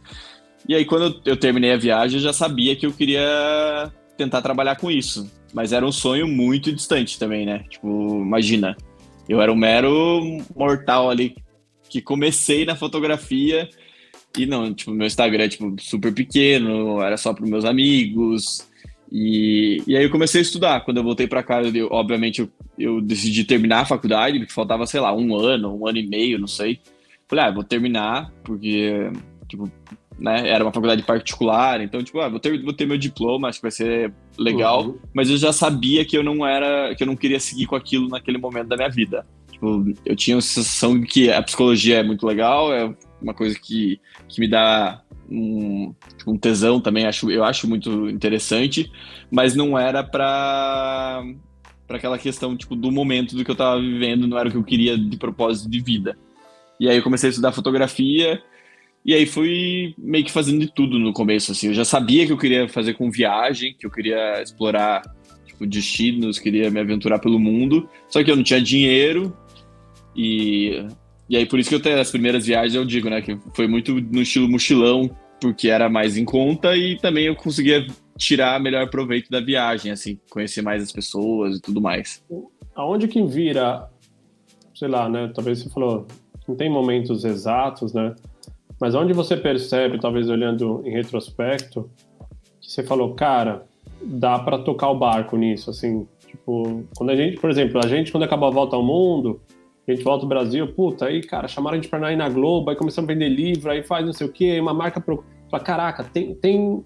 E aí, quando eu terminei a viagem, eu já sabia que eu queria tentar trabalhar com isso. Mas era um sonho muito distante também, né? Tipo, imagina, eu era um mero mortal ali que comecei na fotografia e não, tipo, meu Instagram é tipo, super pequeno, era só para meus amigos, e, e aí eu comecei a estudar. Quando eu voltei para cá, eu, obviamente eu, eu, decidi terminar a faculdade, porque faltava, sei lá, um ano, um ano e meio, não sei. Falei, ah, vou terminar, porque, tipo, né, era uma faculdade particular, então, tipo, ah, vou ter, vou ter meu diploma, acho que vai ser legal. Uhum. Mas eu já sabia que eu não era, que eu não queria seguir com aquilo naquele momento da minha vida. Tipo, eu tinha a sensação de que a psicologia é muito legal, é uma coisa que, que me dá um, tipo, um tesão também, acho, eu acho muito interessante, mas não era para para aquela questão tipo do momento do que eu estava vivendo, não era o que eu queria de propósito de vida. E aí eu comecei a estudar fotografia e aí fui meio que fazendo de tudo no começo assim. Eu já sabia que eu queria fazer com viagem, que eu queria explorar tipo destinos, queria me aventurar pelo mundo, só que eu não tinha dinheiro e e aí por isso que eu tenho as primeiras viagens eu digo, né, que foi muito no estilo mochilão, porque era mais em conta e também eu conseguia tirar melhor proveito da viagem, assim, conhecer mais as pessoas e tudo mais. Aonde que vira, sei lá, né? Talvez você falou, não tem momentos exatos, né? Mas onde você percebe, talvez olhando em retrospecto, que você falou, cara, dá para tocar o barco nisso, assim, tipo, quando a gente, por exemplo, a gente quando acabou a volta ao mundo, a gente volta ao Brasil, puta, aí, cara, chamaram a gente pra ir na Globo, aí começamos a vender livro, aí faz não sei o quê, aí uma marca pro... fala, caraca, tem, tem...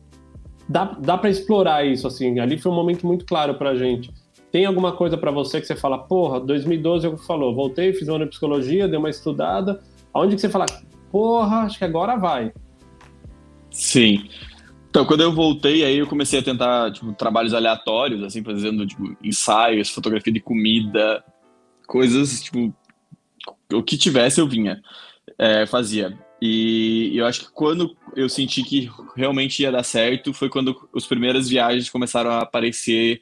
Dá, dá para explorar isso, assim, ali foi um momento muito claro pra gente. Tem alguma coisa para você que você fala, porra, 2012 eu falou, voltei, fiz uma de psicologia, dei uma estudada, aonde que você fala, porra, acho que agora vai. Sim. Então, quando eu voltei, aí eu comecei a tentar, tipo, trabalhos aleatórios, assim, fazendo, tipo, ensaios, fotografia de comida, coisas, tipo, o que tivesse eu vinha, é, fazia. E eu acho que quando eu senti que realmente ia dar certo foi quando as primeiras viagens começaram a aparecer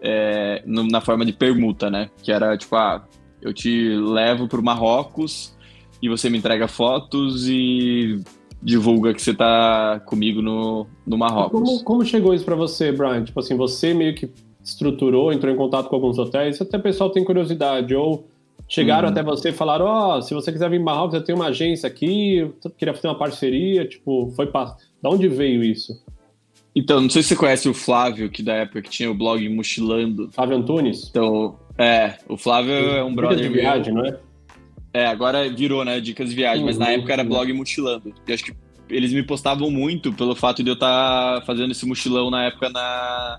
é, no, na forma de permuta, né? Que era tipo, ah, eu te levo para o Marrocos e você me entrega fotos e divulga que você tá comigo no, no Marrocos. Como, como chegou isso para você, Brian? Tipo assim, você meio que estruturou, entrou em contato com alguns hotéis, até o pessoal tem curiosidade, ou Chegaram uhum. até você e falaram: Ó, oh, se você quiser vir em Marrocos, eu tenho uma agência aqui, eu queria fazer uma parceria. Tipo, foi para. Da onde veio isso? Então, não sei se você conhece o Flávio, que da época que tinha o blog Mochilando. Flávio Antunes? Então, é, o Flávio é um brother. De viagem, meu. não é? É, agora virou, né? Dicas de viagem, uhum, mas na uhum, época era blog Mochilando. E acho que eles me postavam muito pelo fato de eu estar tá fazendo esse mochilão na época na,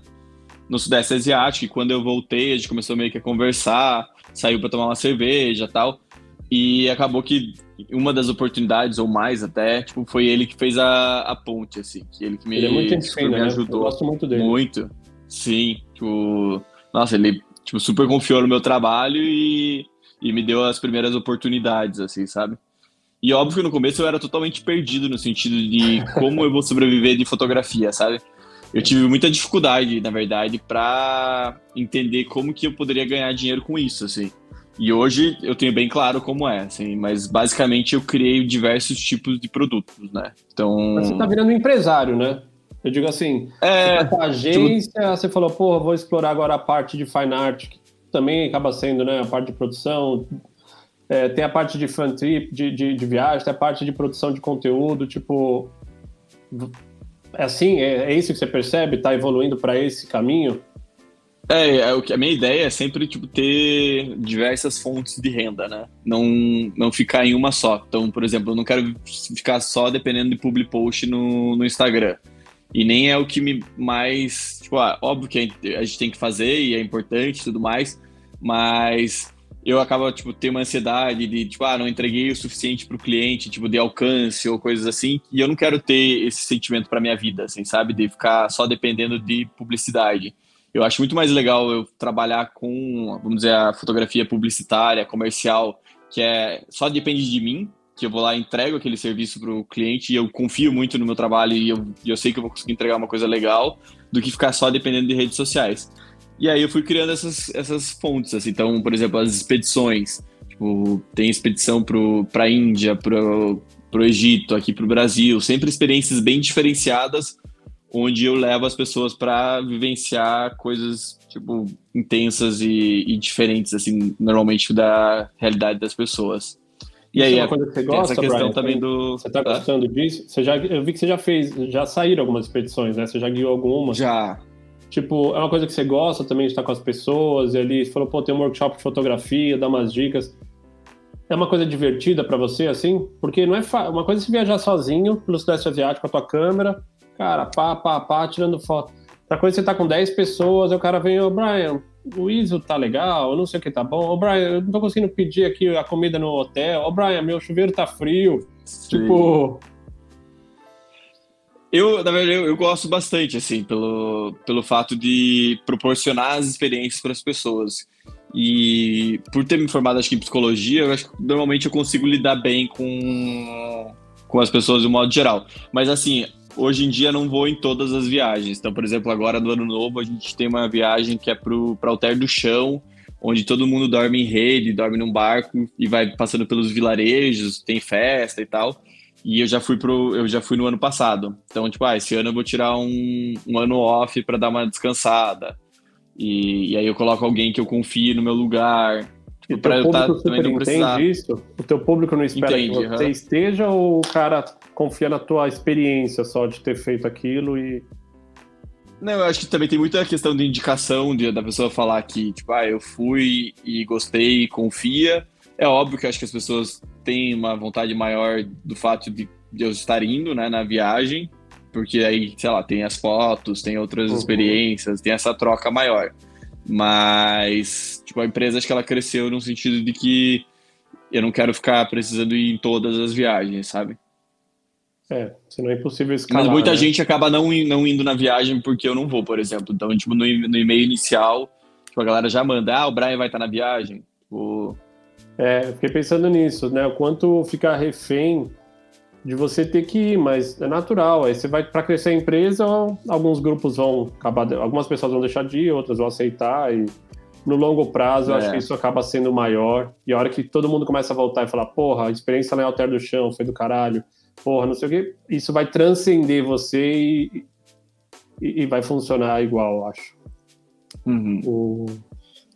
no Sudeste Asiático. E quando eu voltei, a gente começou meio que a conversar saiu para tomar uma cerveja tal. E acabou que uma das oportunidades, ou mais até, tipo, foi ele que fez a, a ponte, assim. Que ele que me, ele é muito tipo, me né? ajudou. Eu gosto muito dele. Muito. Sim. Tipo, nossa, ele tipo, super confiou no meu trabalho e, e me deu as primeiras oportunidades, assim, sabe? E óbvio que no começo eu era totalmente perdido no sentido de como eu vou sobreviver de fotografia, sabe? Eu tive muita dificuldade, na verdade, para entender como que eu poderia ganhar dinheiro com isso, assim. E hoje eu tenho bem claro como é, assim, mas basicamente eu criei diversos tipos de produtos, né? Então. Mas você tá virando um empresário, né? Eu digo assim, é, você tá a agência, tipo... você falou, porra, vou explorar agora a parte de fine art, também acaba sendo, né, a parte de produção, é, tem a parte de fan trip, de, de, de, viagem, tem a parte de produção de conteúdo, tipo, é assim, é, é isso que você percebe, tá evoluindo para esse caminho? É, é, o que a minha ideia é sempre tipo ter diversas fontes de renda, né? Não não ficar em uma só. Então, por exemplo, eu não quero ficar só dependendo de public post no, no Instagram. E nem é o que me mais, tipo, ah, óbvio que a gente tem que fazer e é importante e tudo mais, mas eu acabo, tipo, ter uma ansiedade de, tipo, ah, não entreguei o suficiente para o cliente, tipo, de alcance ou coisas assim, e eu não quero ter esse sentimento para minha vida, assim, sabe? De ficar só dependendo de publicidade. Eu acho muito mais legal eu trabalhar com, vamos dizer, a fotografia publicitária, comercial, que é só depende de mim, que eu vou lá entrego aquele serviço para o cliente e eu confio muito no meu trabalho e eu, eu sei que eu vou conseguir entregar uma coisa legal, do que ficar só dependendo de redes sociais. E aí eu fui criando essas, essas fontes, assim. Então, por exemplo, as expedições. Tipo, tem expedição para a Índia, para o Egito, aqui para o Brasil. Sempre experiências bem diferenciadas onde eu levo as pessoas para vivenciar coisas tipo intensas e, e, diferentes assim normalmente da realidade das pessoas e aí é uma coisa que você gosta, essa questão Brian, também do você está gostando disso? Você já eu vi que você já fez já saíram algumas expedições né? Você já guiou algumas. Já. Tipo é uma coisa que você gosta também de estar com as pessoas e ali você falou pô tem um workshop de fotografia dá umas dicas. É uma coisa divertida para você assim? Porque não é uma coisa é se viajar sozinho pelo sudeste asiático com a tua câmera Cara, pá, pá, pá, tirando foto. Outra coisa, você tá com 10 pessoas, o cara vem, ô Brian, o ISO tá legal, não sei o que tá bom. Ô Brian, eu não tô conseguindo pedir aqui a comida no hotel. Ô Brian, meu chuveiro tá frio. Sim. Tipo. Eu, na verdade, eu, eu, gosto bastante, assim, pelo, pelo fato de proporcionar as experiências para as pessoas. E por ter me formado, acho que em psicologia, eu acho que normalmente eu consigo lidar bem com, com as pessoas de um modo geral. Mas, assim, hoje em dia não vou em todas as viagens. Então, por exemplo, agora no ano novo a gente tem uma viagem que é para Alter do Chão, onde todo mundo dorme em rede, dorme num barco e vai passando pelos vilarejos, tem festa e tal. E eu já fui pro, eu já fui no ano passado. Então, tipo, ah, esse ano eu vou tirar um, um ano off para dar uma descansada. E, e, aí eu coloco alguém que eu confie no meu lugar. Tipo, para eu tá, também não precisar. Isso? O teu público não espera Entende, que você uhum. esteja ou o cara confia na tua experiência só de ter feito aquilo e. Não, eu acho que também tem muita questão de indicação de, da pessoa falar que, tipo, ah, eu fui e gostei e confia. É óbvio que acho que as pessoas têm uma vontade maior do fato de, de eu estar indo, né, na viagem, porque aí, sei lá, tem as fotos, tem outras uhum. experiências, tem essa troca maior. Mas, tipo, a empresa acho que ela cresceu no sentido de que eu não quero ficar precisando ir em todas as viagens, sabe? É, senão é impossível escalar. Mas muita né? gente acaba não, não indo na viagem porque eu não vou, por exemplo. Então, tipo, no, no e-mail inicial, tipo, a galera já manda, ah, o Brian vai estar na viagem. Tipo... É, eu fiquei pensando nisso, né? O quanto ficar refém de você ter que ir, mas é natural. Aí você vai para crescer a empresa, alguns grupos vão acabar, algumas pessoas vão deixar de ir, outras vão aceitar e no longo prazo, é. eu acho é. que isso acaba sendo maior. E a hora que todo mundo começa a voltar e falar, porra, a experiência na Alter do Chão foi do caralho porra, não sei o quê, isso vai transcender você e, e, e vai funcionar igual, acho. Uhum. O...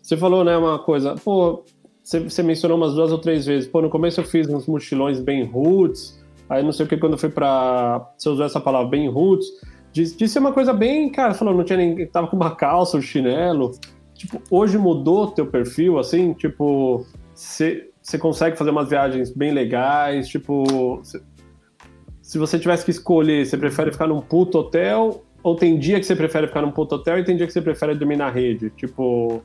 Você falou, né, uma coisa, pô, você, você, mencionou umas duas ou três vezes, pô, no começo eu fiz uns mochilões bem roots, aí não sei o que, quando eu fui pra. Você usou essa palavra bem roots, disse, disse uma coisa bem, cara, falou, não tinha ninguém, tava com uma calça, um chinelo. Tipo, hoje mudou teu perfil, assim, tipo, você consegue fazer umas viagens bem legais, tipo, se você tivesse que escolher, você prefere ficar num puto hotel ou tem dia que você prefere ficar num puto hotel e tem dia que você prefere dormir na rede? Tipo.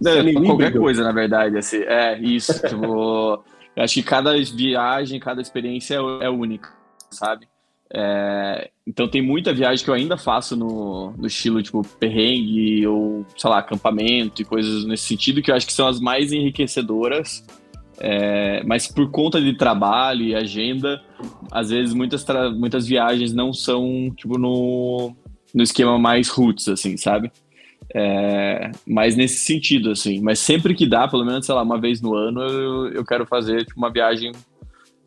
Não, é qualquer coisa, na verdade. Assim, é, isso. tipo, eu acho que cada viagem, cada experiência é, é única, sabe? É, então tem muita viagem que eu ainda faço no, no estilo tipo perrengue ou, sei lá, acampamento e coisas nesse sentido que eu acho que são as mais enriquecedoras É, mas por conta de trabalho e agenda, às vezes muitas, muitas viagens não são tipo no, no esquema mais roots, assim, sabe? É, mas nesse sentido, assim. Mas sempre que dá, pelo menos, sei lá, uma vez no ano, eu, eu quero fazer tipo, uma viagem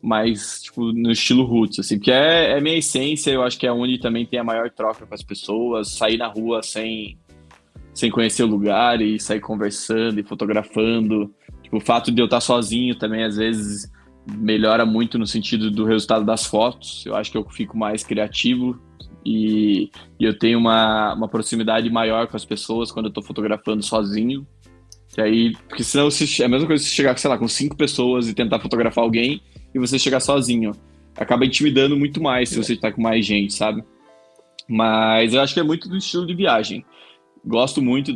mais tipo, no estilo roots, assim, porque é, é minha essência, eu acho que é onde também tem a maior troca com as pessoas, sair na rua sem, sem conhecer o lugar e sair conversando e fotografando. O fato de eu estar sozinho também, às vezes, melhora muito no sentido do resultado das fotos. Eu acho que eu fico mais criativo e, e eu tenho uma, uma proximidade maior com as pessoas quando eu estou fotografando sozinho. E aí, porque senão é a mesma coisa se chegar, sei lá, com cinco pessoas e tentar fotografar alguém e você chegar sozinho. Acaba intimidando muito mais se você está com mais gente, sabe? Mas eu acho que é muito do estilo de viagem. Gosto muito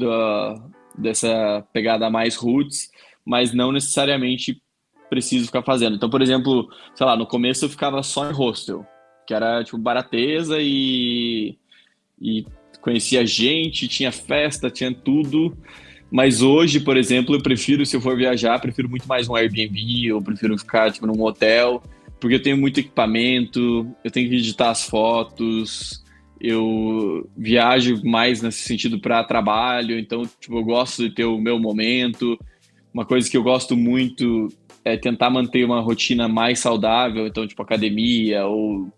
dessa pegada mais roots, mas não necessariamente preciso ficar fazendo. Então, por exemplo, sei lá, no começo eu ficava só em hostel, que era tipo barateza e, e conhecia gente, tinha festa, tinha tudo. Mas hoje, por exemplo, eu prefiro, se eu for viajar, prefiro muito mais um Airbnb, eu prefiro ficar tipo, num hotel, porque eu tenho muito equipamento, eu tenho que editar as fotos, eu viajo mais nesse sentido para trabalho, então tipo, eu gosto de ter o meu momento. Uma coisa que eu gosto muito é tentar manter uma rotina mais saudável, então tipo academia ou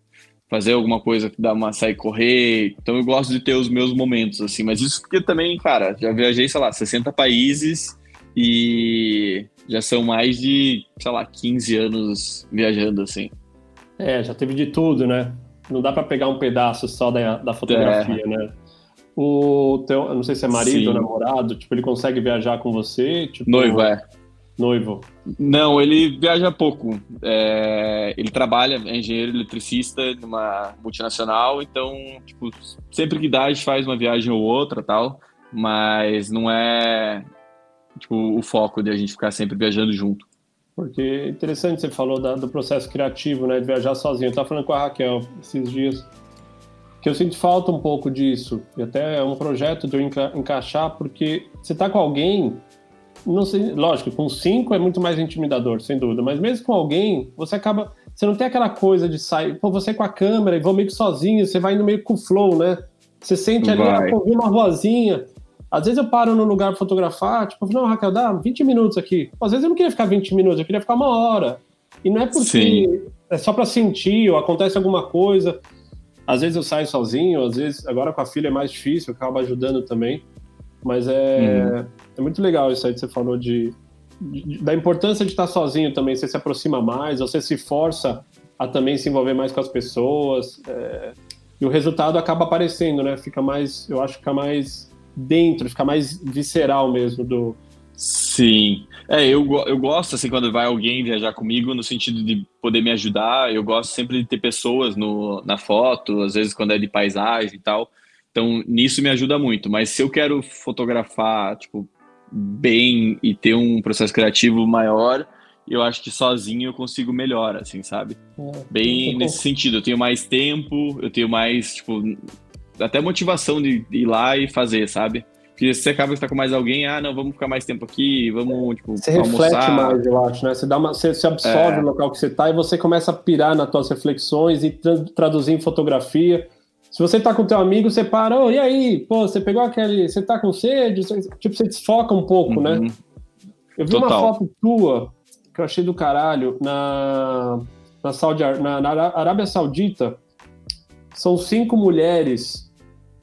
fazer alguma coisa que dá uma sair correr. Então eu gosto de ter os meus momentos, assim. Mas isso porque também, cara, já viajei, sei lá, 60 países e já são mais de, sei lá, 15 anos viajando, assim. É, já teve de tudo, né? Não dá para pegar um pedaço só da, da fotografia, é. né? O teu, não sei se é marido Sim. ou namorado, tipo, ele consegue viajar com você? Tipo, Noivo, é noivo? Não, ele viaja pouco. É, ele trabalha, é engenheiro eletricista numa multinacional, então, tipo, sempre que dá, a gente faz uma viagem ou outra tal, mas não é tipo, o foco de a gente ficar sempre viajando junto. Porque é interessante você falou da, do processo criativo, né, de viajar sozinho. Eu tava falando com a Raquel esses dias que eu sinto falta um pouco disso. E até é um projeto de eu enca encaixar, porque você tá com alguém não sei, lógico, com cinco é muito mais intimidador, sem dúvida, mas mesmo com alguém, você acaba. Você não tem aquela coisa de sair, pô, você com a câmera e vou meio que sozinho, você vai indo meio com o flow, né? Você sente ali, ah, uma vozinha. Às vezes eu paro no lugar pra fotografar, tipo, não, Raquel, dá 20 minutos aqui. Às vezes eu não queria ficar 20 minutos, eu queria ficar uma hora. E não é porque Sim. é só pra sentir, ou acontece alguma coisa. Às vezes eu saio sozinho, às vezes, agora com a filha é mais difícil, eu acabo ajudando também. Mas é, uhum. é muito legal isso aí que você falou de, de, da importância de estar sozinho também. Você se aproxima mais, você se força a também se envolver mais com as pessoas. É, e o resultado acaba aparecendo, né? Fica mais, eu acho que fica mais dentro, fica mais visceral mesmo do. Sim. É, eu, eu gosto, assim, quando vai alguém viajar comigo, no sentido de poder me ajudar. Eu gosto sempre de ter pessoas no, na foto, às vezes quando é de paisagem e tal. Então, nisso me ajuda muito. Mas se eu quero fotografar, tipo, bem e ter um processo criativo maior, eu acho que sozinho eu consigo melhor, assim, sabe? É, bem nesse sentido. Eu tenho mais tempo, eu tenho mais, tipo, até motivação de ir lá e fazer, sabe? Porque você acaba que está com mais alguém, ah, não, vamos ficar mais tempo aqui, vamos, tipo, Você almoçar. reflete mais, eu acho, né? Você, dá uma, você se absorve é. no local que você está e você começa a pirar nas suas reflexões e tra traduzir em fotografia. Se você tá com teu amigo, você para, oh, e aí, pô, você pegou aquele. Você tá com sede? Tipo, você desfoca um pouco, né? uhum. né? Eu vi Total. uma foto tua que eu achei do caralho na, na, Saudi, na, na Arábia Saudita. São cinco mulheres.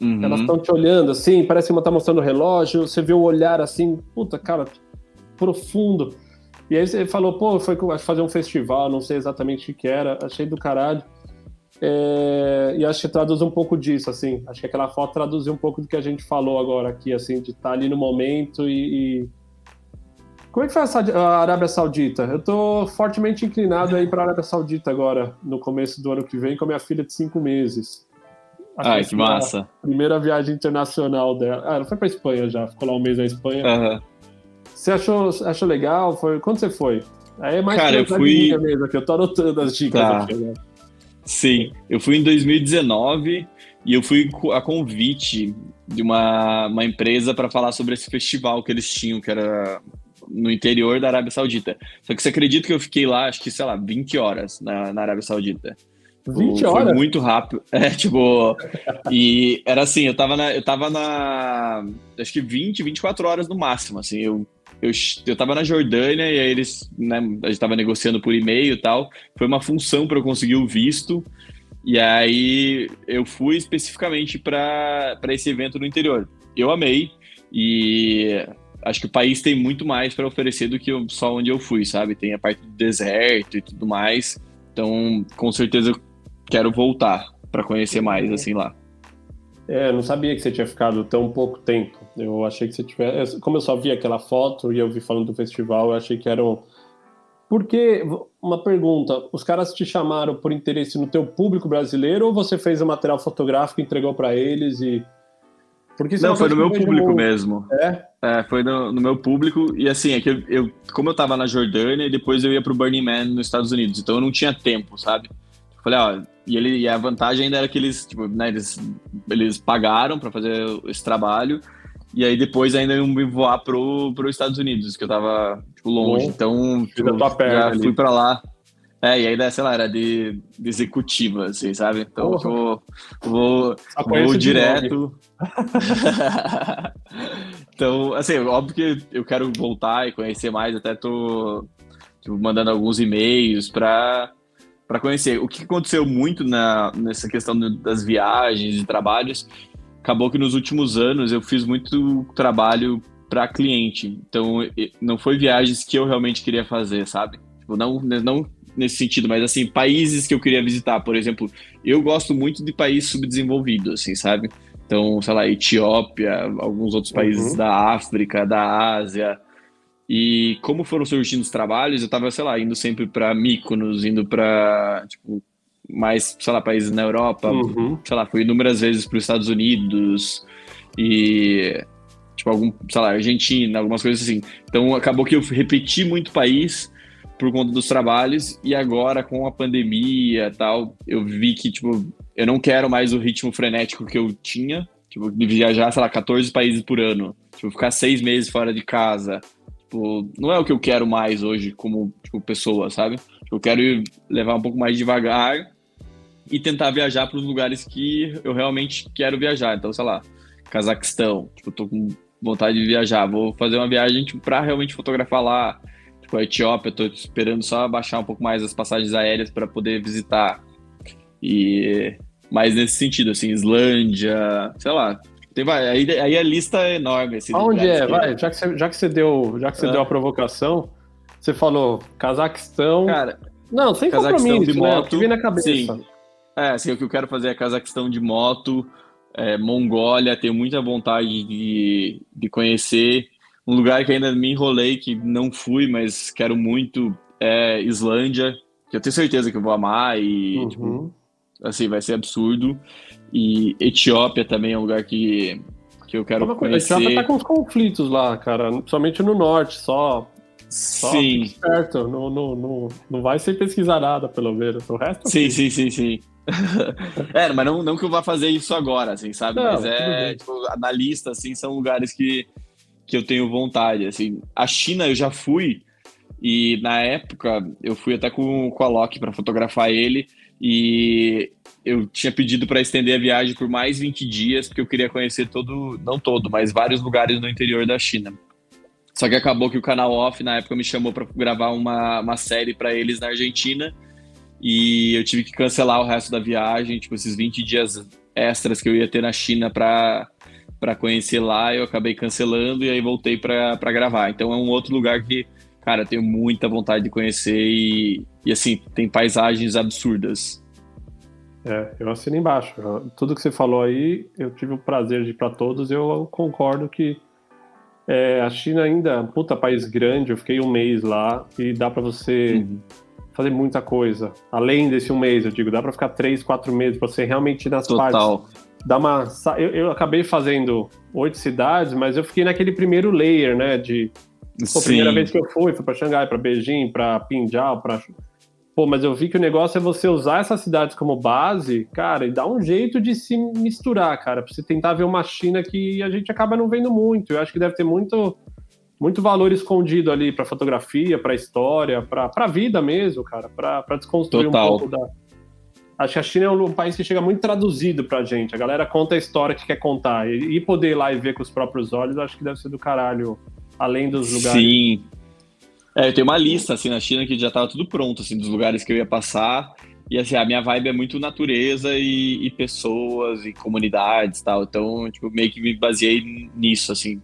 Uhum. Elas estão te olhando assim, parece que uma tá mostrando o relógio. Você vê o olhar assim, puta, cara, profundo. E aí você falou, pô, foi fazer um festival, não sei exatamente o que era, achei do caralho. É, e acho que traduz um pouco disso, assim. Acho que aquela foto traduziu um pouco do que a gente falou agora aqui, assim, de estar tá ali no momento e, e... Como é que foi a Arábia Saudita? Eu estou fortemente inclinado aí para a Arábia Saudita agora, no começo do ano que vem, com a minha filha de cinco meses. Ai, que, que massa. Primeira viagem internacional dela. Ah, ela foi para Espanha já, ficou lá um mês na Espanha. Uhum. Você achou, achou legal? Foi... Quando você foi? Aí é mais Cara, eu fui... mesmo, aqui eu tô anotando as dicas tá. aqui agora. Sim, eu fui em 2019 e eu fui a convite de uma, uma empresa para falar sobre esse festival que eles tinham, que era no interior da Arábia Saudita. Só que você acredita que eu fiquei lá, acho que, sei lá, 20 horas na, na Arábia Saudita. 20 tipo, horas? Foi muito rápido. É, tipo. e era assim, eu tava na. Eu tava na. Acho que 20, 24 horas no máximo. Assim, eu, eu, eu tava na Jordânia e aí eles. Né, a gente tava negociando por e-mail e tal. Foi uma função para eu conseguir o visto. E aí eu fui especificamente para esse evento no interior. Eu amei. E acho que o país tem muito mais para oferecer do que só onde eu fui, sabe? Tem a parte do deserto e tudo mais. Então, com certeza quero voltar para conhecer mais assim lá. É, não sabia que você tinha ficado tão pouco tempo. Eu achei que você tivesse. Como eu só vi aquela foto e eu vi falando do festival, eu achei que eram. Porque, uma pergunta, os caras te chamaram por interesse no teu público brasileiro ou você fez o material fotográfico, entregou para eles e. Porque não, foi no meu público mesmo. É? é foi no, no, meu público. E assim, é que eu, eu, como eu tava na Jordânia, depois eu ia pro Burning Man nos Estados Unidos, então eu não tinha tempo, sabe? Falei, ó, e, ele, e a vantagem ainda era que eles, tipo, né, eles, eles pagaram para fazer esse trabalho, e aí depois ainda iam me voar pro, pro Estados Unidos, que eu tava, tipo, longe. Bom, então, tipo, já fui para lá. É, e aí, sei lá, era de, de executiva, assim, sabe? Então, tipo, vou, vou direto. então, assim, óbvio que eu quero voltar e conhecer mais, até tô tipo, mandando alguns e-mails para para conhecer. O que aconteceu muito na, nessa questão das viagens e trabalhos, acabou que nos últimos anos eu fiz muito trabalho para cliente. Então, não foi viagens que eu realmente queria fazer, sabe? Tipo, não, não nesse sentido, mas assim, países que eu queria visitar. Por exemplo, eu gosto muito de países subdesenvolvidos, assim, sabe? Então, sei lá, Etiópia, alguns outros países uhum. da África, da Ásia, e como foram surgindo os trabalhos, eu tava, sei lá, indo sempre para Mykonos, indo para tipo, mais, sei lá, países na Europa, uhum. sei lá, fui inúmeras vezes para os Estados Unidos e tipo algum, sei lá, Argentina, algumas coisas assim. Então acabou que eu repeti muito país por conta dos trabalhos e agora com a pandemia, tal, eu vi que tipo, eu não quero mais o ritmo frenético que eu tinha, tipo, de viajar, sei lá, 14 países por ano, tipo, ficar seis meses fora de casa, Tipo, não é o que eu quero mais hoje como tipo, pessoa, sabe? Eu quero levar um pouco mais devagar e tentar viajar para os lugares que eu realmente quero viajar. Então, sei lá, Cazaquistão, tipo, tô com vontade de viajar, vou fazer uma viagem tipo, para realmente fotografar lá. Tipo, a Etiópia, tô esperando só baixar um pouco mais as passagens aéreas para poder visitar. E mais nesse sentido, assim, Islândia, sei lá, tem, vai, aí, aí a lista é enorme. Assim, Onde é? Vai, já que você, já que você deu, já que você ah. deu a provocação, você falou Cazaquistão. Cara, não, sem compromisso, de né? moto, que na cabeça. Sim. É, assim, o que eu quero fazer é Cazaquistão de moto, é, Mongólia, tenho muita vontade de, de conhecer. Um lugar que ainda me enrolei, que não fui, mas quero muito, é Islândia, que eu tenho certeza que eu vou amar e, uhum. tipo, assim, vai ser absurdo. E Etiópia também é um lugar que, que eu quero conhecer. A Etiópia tá com os conflitos lá, cara, principalmente no norte, só. Só sim. certo, não, não, não, não vai ser pesquisar nada, pelo menos. O resto. Sim, sim, sim, sim. é, mas não, não que eu vá fazer isso agora, assim, sabe? Não, mas é, tipo, na lista, assim, são lugares que, que eu tenho vontade, assim. A China eu já fui, e na época eu fui até com, com a Loki para fotografar ele, e eu tinha pedido para estender a viagem por mais 20 dias, porque eu queria conhecer todo, não todo, mas vários lugares no interior da China. Só que acabou que o canal Off, na época, me chamou para gravar uma, uma série para eles na Argentina, e eu tive que cancelar o resto da viagem, tipo, esses 20 dias extras que eu ia ter na China para para conhecer lá, eu acabei cancelando e aí voltei para gravar. Então é um outro lugar que, cara, eu tenho muita vontade de conhecer e, e assim, tem paisagens absurdas. É, eu assino embaixo. Tudo que você falou aí, eu tive o prazer de ir para todos. Eu concordo que é, a China ainda é um puta país grande. Eu fiquei um mês lá e dá para você uhum. fazer muita coisa. Além desse um mês, eu digo, dá para ficar três, quatro meses para você realmente ir nas Total. partes. Dá uma, eu, eu acabei fazendo oito cidades, mas eu fiquei naquele primeiro layer, né? De a primeira vez que eu fui, fui para Xangai, para Beijing, para Pinjal, para Pô, mas eu vi que o negócio é você usar essas cidades como base, cara, e dar um jeito de se misturar, cara, pra você tentar ver uma China que a gente acaba não vendo muito. Eu acho que deve ter muito muito valor escondido ali para fotografia, para história, para vida mesmo, cara, para desconstruir Total. um pouco da. Acho que a China é um país que chega muito traduzido pra gente. A galera conta a história que quer contar. E, poder ir lá e ver com os próprios olhos, acho que deve ser do caralho, além dos lugares. Sim. É, eu tenho uma lista, assim, na China que já tava tudo pronto, assim, dos lugares que eu ia passar. E assim, a minha vibe é muito natureza e, e pessoas e comunidades e tal. Então, tipo, meio que me baseei nisso, assim.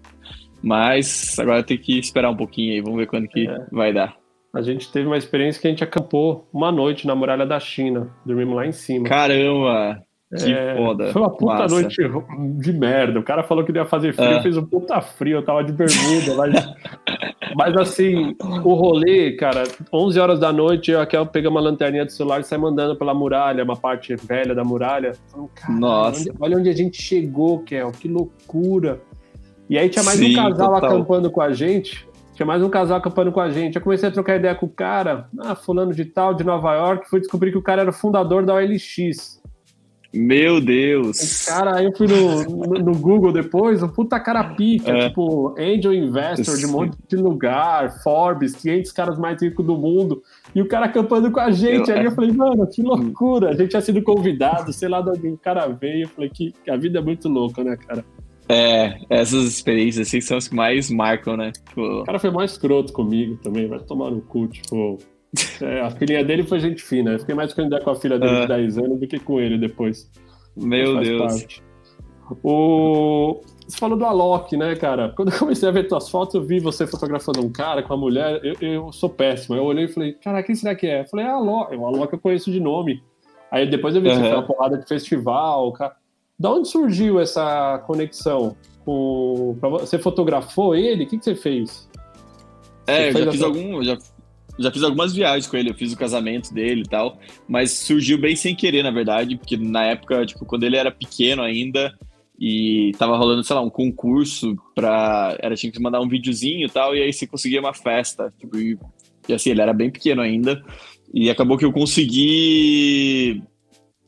Mas agora tem que esperar um pouquinho aí, vamos ver quando que é. vai dar. A gente teve uma experiência que a gente acampou uma noite na muralha da China. Dormimos lá em cima. Caramba! Que é, foda. Foi uma puta Massa. noite de merda. O cara falou que ia fazer frio, ah. fez um puta frio, eu tava de bermuda. mas, mas assim, o rolê, cara, 11 horas da noite, eu aqui peguei uma lanterninha do celular e saí mandando pela muralha, uma parte velha da muralha. Nossa. Onde, olha onde a gente chegou, Kel, que loucura. E aí tinha mais Sim, um casal total. acampando com a gente. Tinha mais um casal acampando com a gente. Eu comecei a trocar ideia com o cara, ah, fulano de tal, de Nova York, fui descobrir que o cara era o fundador da OLX. Meu Deus! Cara, eu fui no, no, no Google depois, um puta cara pica, é. tipo, Angel Investor Sim. de um monte de lugar, Forbes, 500 caras mais ricos do mundo, e o cara acampando com a gente. Eu, aí eu falei, mano, que loucura! A gente tinha sido convidado, sei lá de onde o cara veio. Eu falei que a vida é muito louca, né, cara? É, essas experiências assim são as que mais marcam, né? Tipo... O cara foi mais escroto comigo também, vai tomar no cu, tipo. É, a filhinha dele foi gente fina. Eu fiquei mais com com a filha dele de 10 ah. anos do que com ele depois. Meu Deus. Parte. O... Você falou do Alok, né, cara? Quando eu comecei a ver tuas fotos, eu vi você fotografando um cara com uma mulher. Eu, eu sou péssimo. Eu olhei e falei, cara, quem será que é? Eu falei, ah, Alok. O Alok eu conheço de nome. Aí depois eu vi uhum. você uma porrada de festival. Cara. Da onde surgiu essa conexão? Com... Você fotografou ele? O que, que você fez? É, você eu já fiz algum. Já já fiz algumas viagens com ele, eu fiz o casamento dele e tal, mas surgiu bem sem querer, na verdade, porque na época, tipo, quando ele era pequeno ainda e tava rolando, sei lá, um concurso pra. Era, tinha que mandar um videozinho e tal, e aí você conseguia uma festa, tipo, e, e assim, ele era bem pequeno ainda, e acabou que eu consegui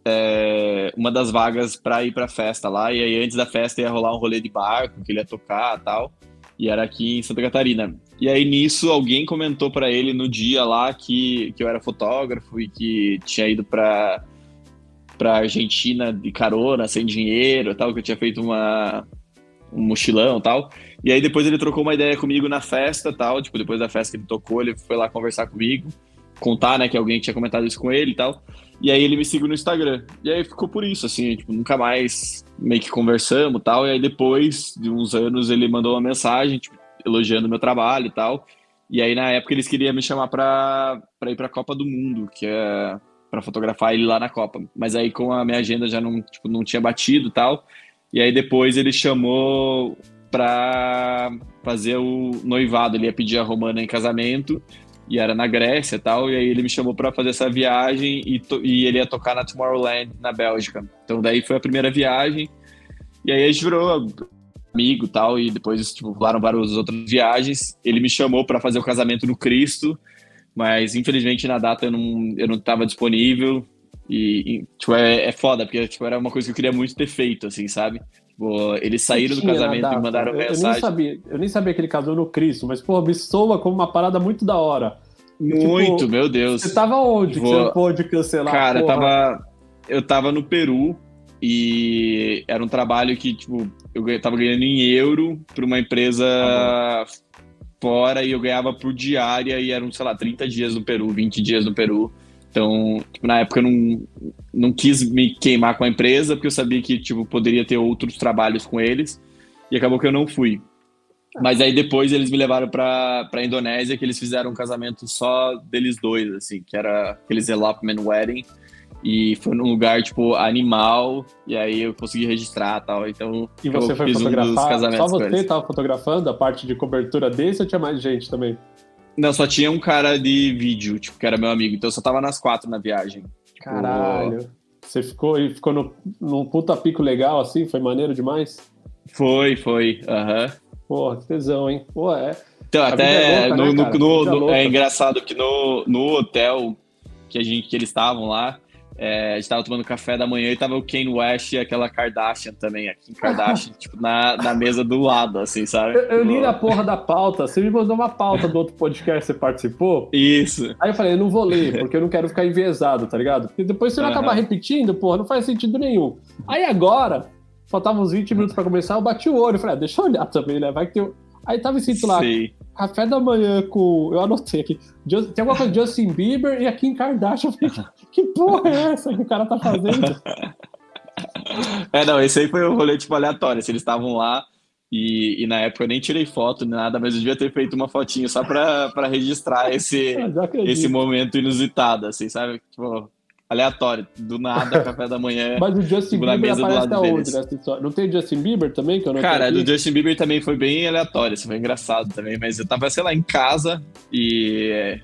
é, uma das vagas para ir pra festa lá, e aí antes da festa ia rolar um rolê de barco, que ele ia tocar tal, e era aqui em Santa Catarina. E aí nisso alguém comentou para ele no dia lá que, que eu era fotógrafo e que tinha ido para para Argentina de carona, sem dinheiro, tal, que eu tinha feito uma um mochilão, tal. E aí depois ele trocou uma ideia comigo na festa, tal, tipo, depois da festa que ele tocou, ele foi lá conversar comigo, contar, né, que alguém tinha comentado isso com ele e tal. E aí ele me seguiu no Instagram. E aí ficou por isso, assim, tipo, nunca mais meio que conversamos, tal. E aí depois de uns anos ele mandou uma mensagem, tipo, elogiando meu trabalho e tal. E aí, na época, eles queriam me chamar para ir para a Copa do Mundo, que é para fotografar ele lá na Copa. Mas aí, com a minha agenda já não, tipo, não tinha batido e tal. E aí, depois, ele chamou para fazer o noivado. Ele ia pedir a Romana em casamento e era na Grécia e tal. E aí, ele me chamou para fazer essa viagem e, e ele ia tocar na Tomorrowland, na Bélgica. Então, daí foi a primeira viagem. E aí, a gente virou amigo tal, e depois, tipo, rolaram várias outras viagens. Ele me chamou para fazer o casamento no Cristo, mas infelizmente na data eu não, eu não tava disponível. E, e tipo, é, é foda, porque tipo, era uma coisa que eu queria muito ter feito, assim, sabe? Tipo, eles saíram do casamento e mandaram eu, mensagem. Eu nem, sabia, eu nem sabia que ele casou no Cristo, mas, pô, me soa como uma parada muito da hora. Muito, tipo, meu Deus. Você tava onde Vou... que você não pôde cancelar? Cara, eu tava, eu tava no Peru e era um trabalho que, tipo, eu tava ganhando em euro para uma empresa ah, fora e eu ganhava por diária e eram, sei lá, 30 dias no Peru, 20 dias no Peru. Então, tipo, na época eu não, não quis me queimar com a empresa, porque eu sabia que, tipo, poderia ter outros trabalhos com eles. E acabou que eu não fui. Mas aí depois eles me levaram para pra Indonésia, que eles fizeram um casamento só deles dois, assim, que era aqueles elopement wedding. E foi num lugar, tipo, animal, e aí eu consegui registrar tal. Então, e você foi fotografar? Um Só você tava fotografando a parte de cobertura desse ou tinha mais gente também? Não, só tinha um cara de vídeo, tipo, que era meu amigo. Então eu só tava nas quatro na viagem. Tipo, Caralho. Você ficou e ficou no, num puta pico legal, assim? Foi maneiro demais? Foi, foi. Aham. Uhum. Porra, que tesão, hein? Pô, é. Então, até é, louca, no, né, no, no, é engraçado que no, no hotel que, a gente, que eles estavam lá, É, a gente tava tomando café da manhã e tava o Kane West e aquela Kardashian também, aqui em Kardashian, tipo, na, na mesa do lado, assim, sabe? Eu, eu li na porra da pauta, você me mandou uma pauta do outro podcast que você participou. Isso. Aí eu falei, eu não vou ler, porque eu não quero ficar enviesado, tá ligado? Porque depois você vai acabar repetindo, porra, não faz sentido nenhum. Aí agora, faltavam uns 20 minutos pra começar, eu bati o olho, falei, ah, deixa eu olhar também, né? Vai que tem. Aí tava escrito lá, Sim. Café da manhã com. Eu anotei aqui. Just- Tem alguma coisa de Justin Bieber e aqui em Kardashian. Eu falei, que porra é essa que o cara tá fazendo? É, não, esse aí foi um rolê, tipo, aleatório. assim, eles estavam lá e, e na época eu nem tirei foto nem nada, mas eu devia ter feito uma fotinho só pra, pra registrar esse, esse momento inusitado, assim, sabe? Tipo, aleatório. Do nada, café da manhã. Mas o Justin Bieber mesa do aparece lado deles. Não tem Justin Bieber também? Que eu não Cara, do Justin Bieber também foi bem aleatório, assim, foi engraçado também, mas eu tava, sei lá, em casa e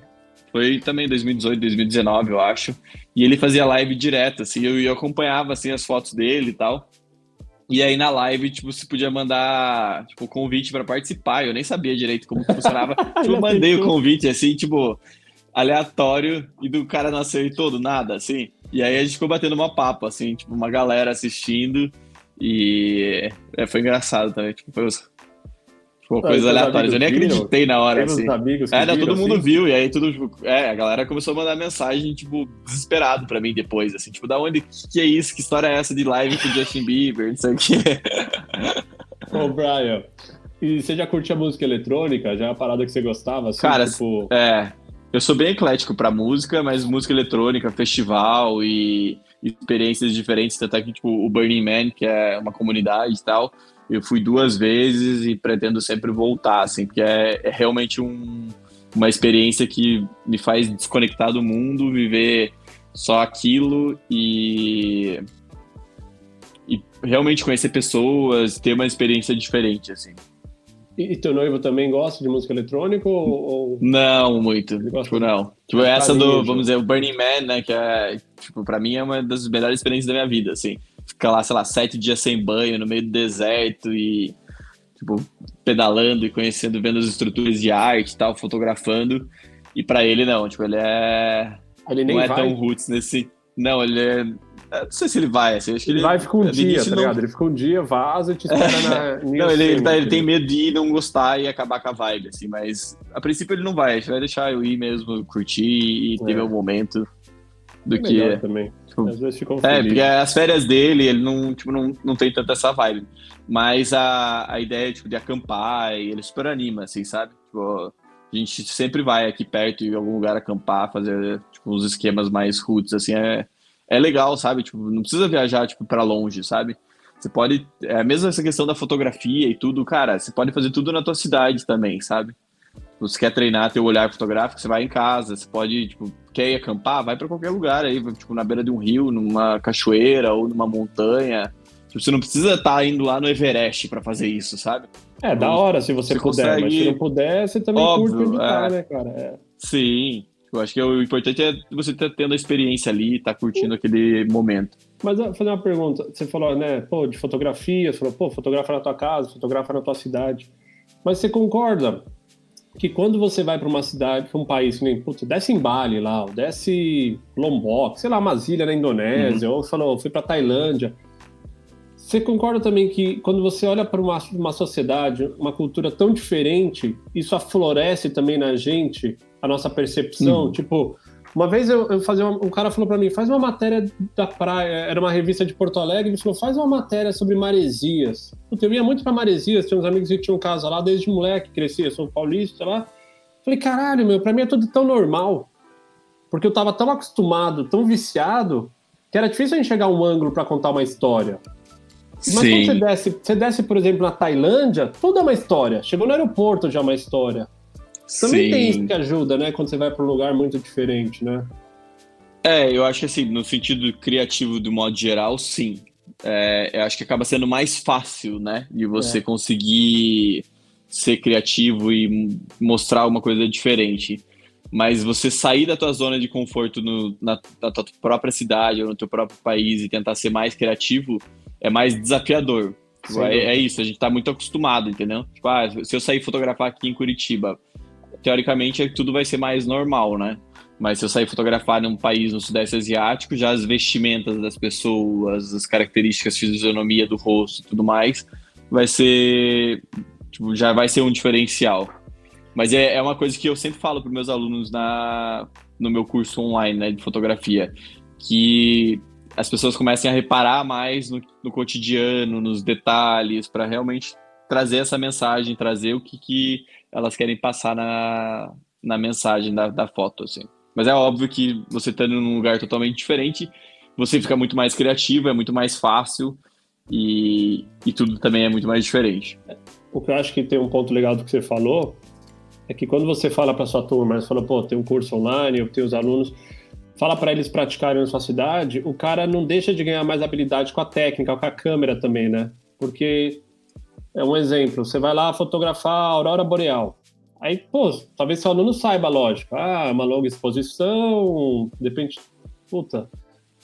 foi também 2018, 2019, eu acho, e ele fazia live direto, assim, eu, eu acompanhava, assim, as fotos dele e tal, e aí na live, tipo, você podia mandar, tipo, convite pra participar, eu nem sabia direito como funcionava, tipo, eu mandei o convite, assim, tipo, aleatório, e do cara não aceitou do nada, assim, e aí a gente ficou batendo uma papo, assim, tipo, uma galera assistindo, e é, foi engraçado também, tipo, foi os- tipo, coisas aleatórias. Eu nem amigos viram? acreditei na hora, assim. amigos É, não, todo mundo assim? viu, e aí tudo, tipo, é, a galera começou a mandar mensagem, tipo, desesperado pra mim depois, assim, tipo, da onde, que, que é isso, que história é essa de live com o Justin Bieber, não sei o quê. Ô, Brian, e você já curtia música eletrônica? Já é uma parada que você gostava? Assim, Cara, tipo... É, eu sou bem eclético pra música, mas música eletrônica, festival e experiências diferentes, até que, tipo, o Burning Man, que é uma comunidade e tal, eu fui duas vezes e pretendo sempre voltar, assim, porque é, é realmente um, uma experiência que me faz desconectar do mundo, viver só aquilo e, e realmente conhecer pessoas, ter uma experiência diferente, assim. E, e teu noivo também gosta de música eletrônica ou... Não, muito. Tipo, não. Tipo, de essa do, vamos dizer, o Burning Man, né? Que é, tipo, pra mim é uma das melhores experiências da minha vida, assim. Ficar lá, sei lá, sete dias sem banho, no meio do deserto e, tipo, pedalando e conhecendo, vendo as estruturas de arte e tal, fotografando. E pra ele, não. Tipo, ele é... Ele nem não é vai. tão roots nesse... Não, ele é... eu Não sei se ele vai, assim. Acho que Ele ele... vai ficar um no dia, tá não- ligado? Ele fica um dia, vaza e te espera na... Não, ele, ele, tá- ele tem medo. de ir não gostar e acabar com a vibe, assim, mas a princípio ele não vai, a gente vai deixar eu ir mesmo, curtir e ter É. meu momento do que Melhor é. também. Tipo, Às vezes É, porque as férias dele, ele não, tipo, não, não tem tanta essa vibe. Mas a, a ideia tipo, de acampar, ele super anima, assim, sabe? Tipo, a gente sempre vai aqui perto em algum lugar acampar, fazer tipo, uns esquemas mais roots, assim, é, é legal, sabe? Tipo, não precisa viajar, tipo, pra longe, sabe? Você pode, é mesmo essa questão da fotografia e tudo, cara, você pode fazer tudo na tua cidade também, sabe? Você quer treinar teu olhar fotográfico, você vai em casa, você pode, tipo, quer ir acampar, vai pra qualquer lugar aí, tipo, na beira de um rio, numa cachoeira ou numa montanha. Tipo, você não precisa estar indo lá no Everest pra fazer isso, sabe? É, da hora se você, Você puder, mas consegue- se não puder, você também Óbvio, curte onde tá, é. né, cara? É. Sim. Eu acho que o importante é você estar tendo a experiência ali, tá curtindo aquele momento. Mas fazer uma pergunta. Você falou, né, pô, de fotografia, você falou, pô, fotografa na tua casa, fotografa na tua cidade. Mas você concorda que quando você vai para uma cidade, para um país, nem, putz, desce em Bali lá, ou desce Lombok, sei lá, umas ilhas na Indonésia, ou você falou, fui para Tailândia. Você concorda também que quando você olha para uma, uma sociedade, uma cultura tão diferente, isso aflorece também na gente a nossa percepção? Uhum. Tipo, uma vez eu, eu fazia uma- um cara falou para mim, faz uma matéria da praia, era uma revista de Porto Alegre, ele falou, faz uma matéria sobre maresias. Puta, eu ia muito para maresias, tinha uns amigos que tinham casa lá desde moleque, crescia, sou paulista lá. Falei, caralho, meu, para mim é tudo tão normal. Porque eu tava tão acostumado, tão viciado, que era difícil enxergar um ângulo para contar uma história. Mas quando você desce, você desce, por exemplo, na Tailândia, tudo é uma história. Chegou no aeroporto já é uma história. Também tem isso que ajuda, né? Quando você vai para um lugar muito diferente, né? É, eu acho que assim, no sentido criativo do modo geral, sim. É, eu acho que acaba sendo mais fácil, né? De você É. conseguir ser criativo e mostrar uma coisa diferente. Mas você sair da tua zona de conforto no- na, na tua própria cidade ou no teu próprio país e tentar ser mais criativo é mais desafiador. Tipo, é, é isso, a gente tá muito acostumado, entendeu? Tipo, ah, se eu sair fotografar aqui em Curitiba, teoricamente tudo vai ser mais normal, né? Mas se eu sair fotografar num país no Sudeste Asiático, já as vestimentas das pessoas, as características, fisionomia do rosto e tudo mais, vai ser. Tipo, já vai ser um diferencial. Mas é, é uma coisa que eu sempre falo para meus alunos na, no meu curso online né, de fotografia, que as pessoas comecem a reparar mais no, no cotidiano, nos detalhes, para realmente trazer essa mensagem, trazer o que, que elas querem passar na, na mensagem da, da foto, assim. Mas é óbvio que você estando num lugar totalmente diferente, você fica muito mais criativo, é muito mais fácil e, e tudo também é muito mais diferente. O que eu acho que tem um ponto legal do que você falou é que quando você fala para sua turma, você fala, pô, tem um curso online, eu tenho os alunos, fala para eles praticarem na sua cidade, o cara não deixa de ganhar mais habilidade com a técnica, com a câmera também, né? Porque é um exemplo, você vai lá fotografar a aurora boreal. Aí, pô, talvez seu aluno saiba, lógico. Ah, uma longa exposição, de repente, puta,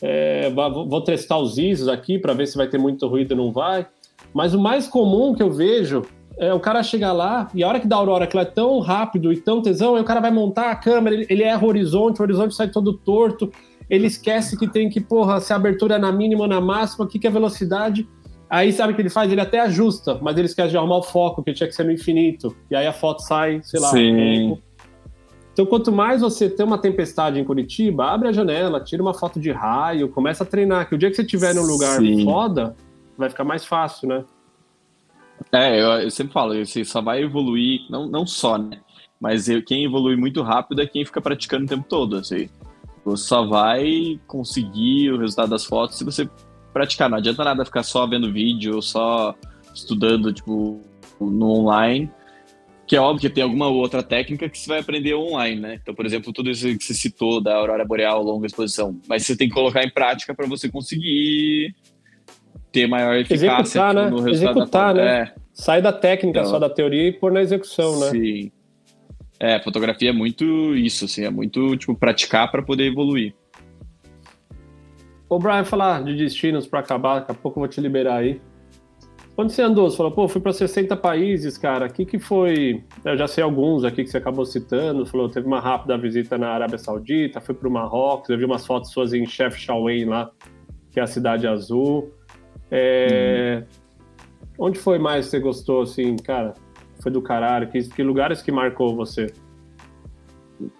é, vou testar os ISOs aqui para ver se vai ter muito ruído ou não vai. Mas o mais comum que eu vejo é o cara chegar lá e a hora que dá a aurora, que ela é tão rápido e tão tesão, aí o cara vai montar a câmera, ele, ele erra o horizonte, o horizonte sai todo torto, ele esquece que tem que, porra, se a abertura é na mínima ou na máxima, o que, que é velocidade. Aí sabe o que ele faz? Ele até ajusta, mas ele esquece de arrumar o foco, que tinha que ser no infinito. E aí a foto sai, sei lá. Sim. Então, quanto mais você tem uma tempestade em Curitiba, abre a janela, tira uma foto de raio, começa a treinar, que o dia que você estiver num lugar Sim. foda, vai ficar mais fácil, né? É, eu, eu, sempre falo, você só vai evoluir, não, não só, né? Mas eu, quem evolui muito rápido é quem fica praticando o tempo todo, assim. Você só vai conseguir o resultado das fotos se você praticar. Não adianta nada ficar só vendo vídeo ou só estudando, tipo, no online. Que é óbvio que tem alguma outra técnica que você vai aprender online, né? Então, por exemplo, tudo isso que você citou da aurora boreal, longa exposição. Mas você tem que colocar em prática para você conseguir ter maior eficácia Executar, né? no resultado Executar, da né? É. Sai da técnica então, só da teoria e pôr na execução, né? Sim. É, fotografia é muito isso, assim, é muito, tipo, praticar para poder evoluir. Ô, Brian, falar de destinos para acabar, daqui a pouco eu vou te liberar aí. Quando você andou, você falou, pô, fui para 60 países, cara. O que, que foi? Eu já sei alguns aqui que você acabou citando. Falou, teve uma rápida visita na Arábia Saudita, fui para o Marrocos, eu vi umas fotos suas em Chef Shawen lá, que é a cidade azul. É... Hum. Onde foi mais que você gostou, assim, cara? Foi do caralho? Que, que lugares que marcou você?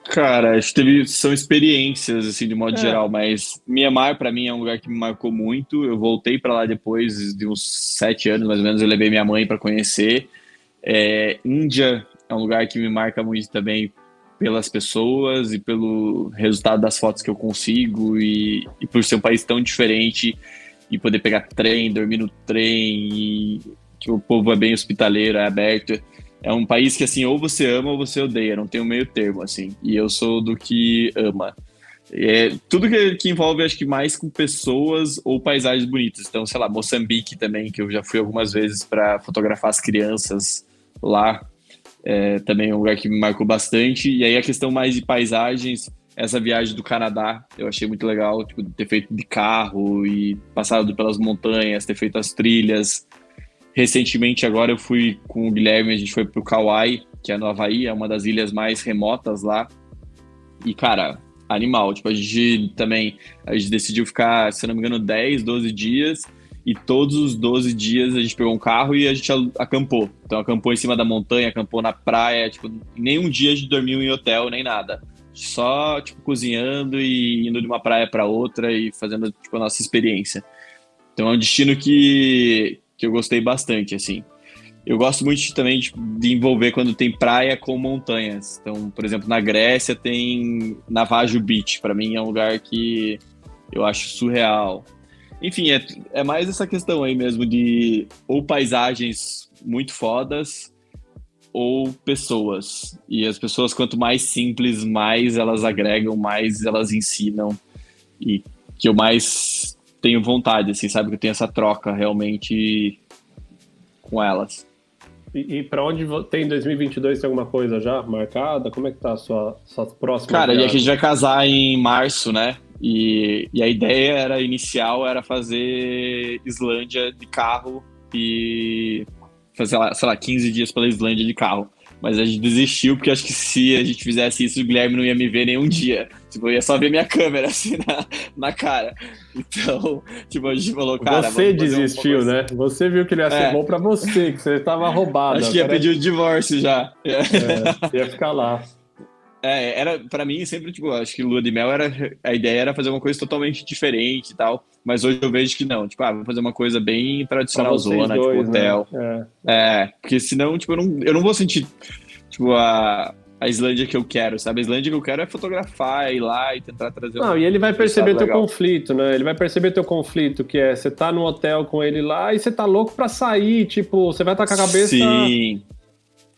Cara, acho que teve, são experiências, assim, de modo é. geral, mas Mianmar, para mim, é um lugar que me marcou muito. Eu voltei para lá depois de uns sete anos, mais ou menos, eu levei minha mãe para conhecer. É, Índia é um lugar que me marca muito também pelas pessoas e pelo resultado das fotos que eu consigo e, e por ser um país tão diferente e poder pegar trem, dormir no trem que o povo é bem hospitaleiro, é aberto é um país que, assim, ou você ama ou você odeia, não tem um meio termo, assim. E eu sou do que ama. É, tudo que, que, envolve, acho que mais com pessoas ou paisagens bonitas. Então, sei lá, Moçambique também, que eu já fui algumas vezes para fotografar as crianças lá. É, também é um lugar que me marcou bastante. E aí a questão mais de paisagens, essa viagem do Canadá, eu achei muito legal, tipo, ter feito de carro e passado pelas montanhas, ter feito as trilhas, Recentemente, agora eu fui com o Guilherme, a gente foi pro Kauai, que é no Havaí, é uma das ilhas mais remotas lá. E, cara, animal. Tipo, a gente também, a gente decidiu ficar, se não me engano, 10, 12 dias. E todos os 12 dias a gente pegou um carro e a gente acampou. Então, acampou em cima da montanha, acampou na praia. Tipo, nenhum dia a gente dormiu em hotel, nem nada. Só, tipo, cozinhando e indo de uma praia para outra e fazendo, tipo, a nossa experiência. Então, é um destino que, que eu gostei bastante, assim. Eu gosto muito também de, de, envolver quando tem praia com montanhas. Então, por exemplo, na Grécia tem Navajo Beach. Para mim é um lugar que eu acho surreal. Enfim, é, é mais essa questão aí mesmo de ou paisagens muito fodas ou pessoas. E as pessoas, quanto mais simples, mais elas agregam, mais elas ensinam. E que eu mais tenho vontade, assim, sabe? Que eu tenho essa troca realmente com elas. E, e para onde tem 2022 tem alguma coisa já marcada? Como é que tá a sua, sua próxima Cara, viagem? e a gente vai casar em março, né? E, e a ideia era inicial era fazer Islândia de carro e sei lá, sei lá, 15 dias pela Islândia de carro. Mas a gente desistiu, porque acho que se a gente fizesse isso, o Guilherme não ia me ver nenhum dia. Tipo, eu ia só ver minha câmera, assim, na, na cara. Então, tipo, a gente falou, cara... Você desistiu, né? Você viu que ele ia ser é. bom pra você, que você tava roubado. Acho que ia pedir o divórcio já. É, ia ficar lá. É, era, pra mim, sempre, tipo, acho que lua de mel era, a ideia era fazer uma coisa totalmente diferente e tal, mas hoje eu vejo que não, tipo, ah, vou fazer uma coisa bem tradicional zona, tipo, dois, tipo, hotel. Né? É. é. porque senão, tipo, eu não, eu não vou sentir, tipo, a, a Islândia que eu quero, sabe? A Islândia que eu quero é fotografar, ir lá e tentar trazer Não, um, e ele vai perceber teu legal. conflito, né? Ele vai perceber teu conflito, que é, você tá no hotel com ele lá e você tá louco pra sair, tipo, você vai estar com a cabeça... Sim.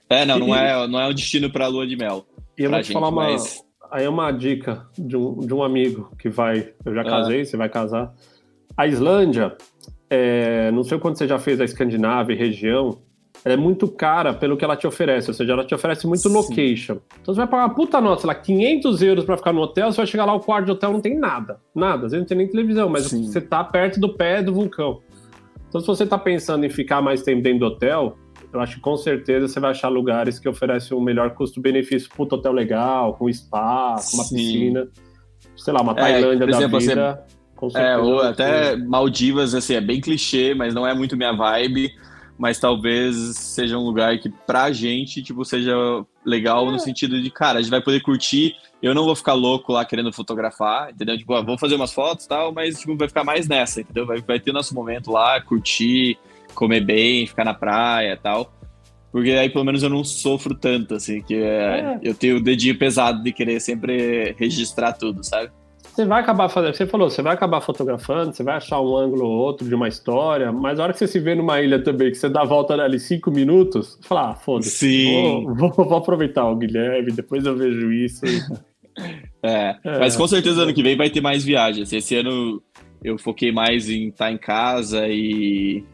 É, não, não é, não é um destino pra lua de mel. E eu vou te gente, falar uma. Mas... Aí é uma dica de um, de um amigo que vai. Eu já ah. casei, ah. você vai casar. A Islândia, é, não sei quando você já fez a Escandinávia região, ela é muito cara pelo que ela te oferece, ou seja, ela te oferece muito Sim. location. Então você vai pagar uma puta nota, sei lá, 500 euros pra ficar no hotel, você vai chegar lá, o quarto de hotel não tem nada, nada, às vezes não tem nem televisão, mas Sim. você tá perto do pé do vulcão. Então se você tá pensando em ficar mais tempo dentro do hotel, eu acho que com certeza você vai achar lugares que oferecem um melhor custo-benefício, puto hotel legal, com spa, com uma Sim. piscina. Sei lá, uma é, Tailândia é, da exemplo, vida. Você, é, ou até Maldivas, assim, é bem clichê, mas não é muito minha vibe. Mas talvez seja um lugar que pra gente, tipo, seja legal é. no sentido de, cara, a gente vai poder curtir. Eu não vou ficar louco lá querendo fotografar, entendeu? Tipo, ah, vou fazer umas fotos e tal, mas tipo, vai ficar mais nessa, entendeu? Vai, vai ter nosso momento lá, curtir comer bem, ficar na praia e tal. Porque aí pelo menos eu não sofro tanto, assim, que é, é. eu tenho o dedinho pesado de querer sempre registrar tudo, sabe? Você vai acabar fazendo, você falou, você vai acabar fotografando, você vai achar um ângulo ou outro de uma história, mas a hora que você se vê numa ilha também, que você dá a volta ali cinco minutos, fala, ah, foda-se, vou, vou, vou, aproveitar o Guilherme, depois eu vejo isso. é, é, mas com certeza ano que vem vai ter mais viagens. Esse ano eu foquei mais em estar em casa e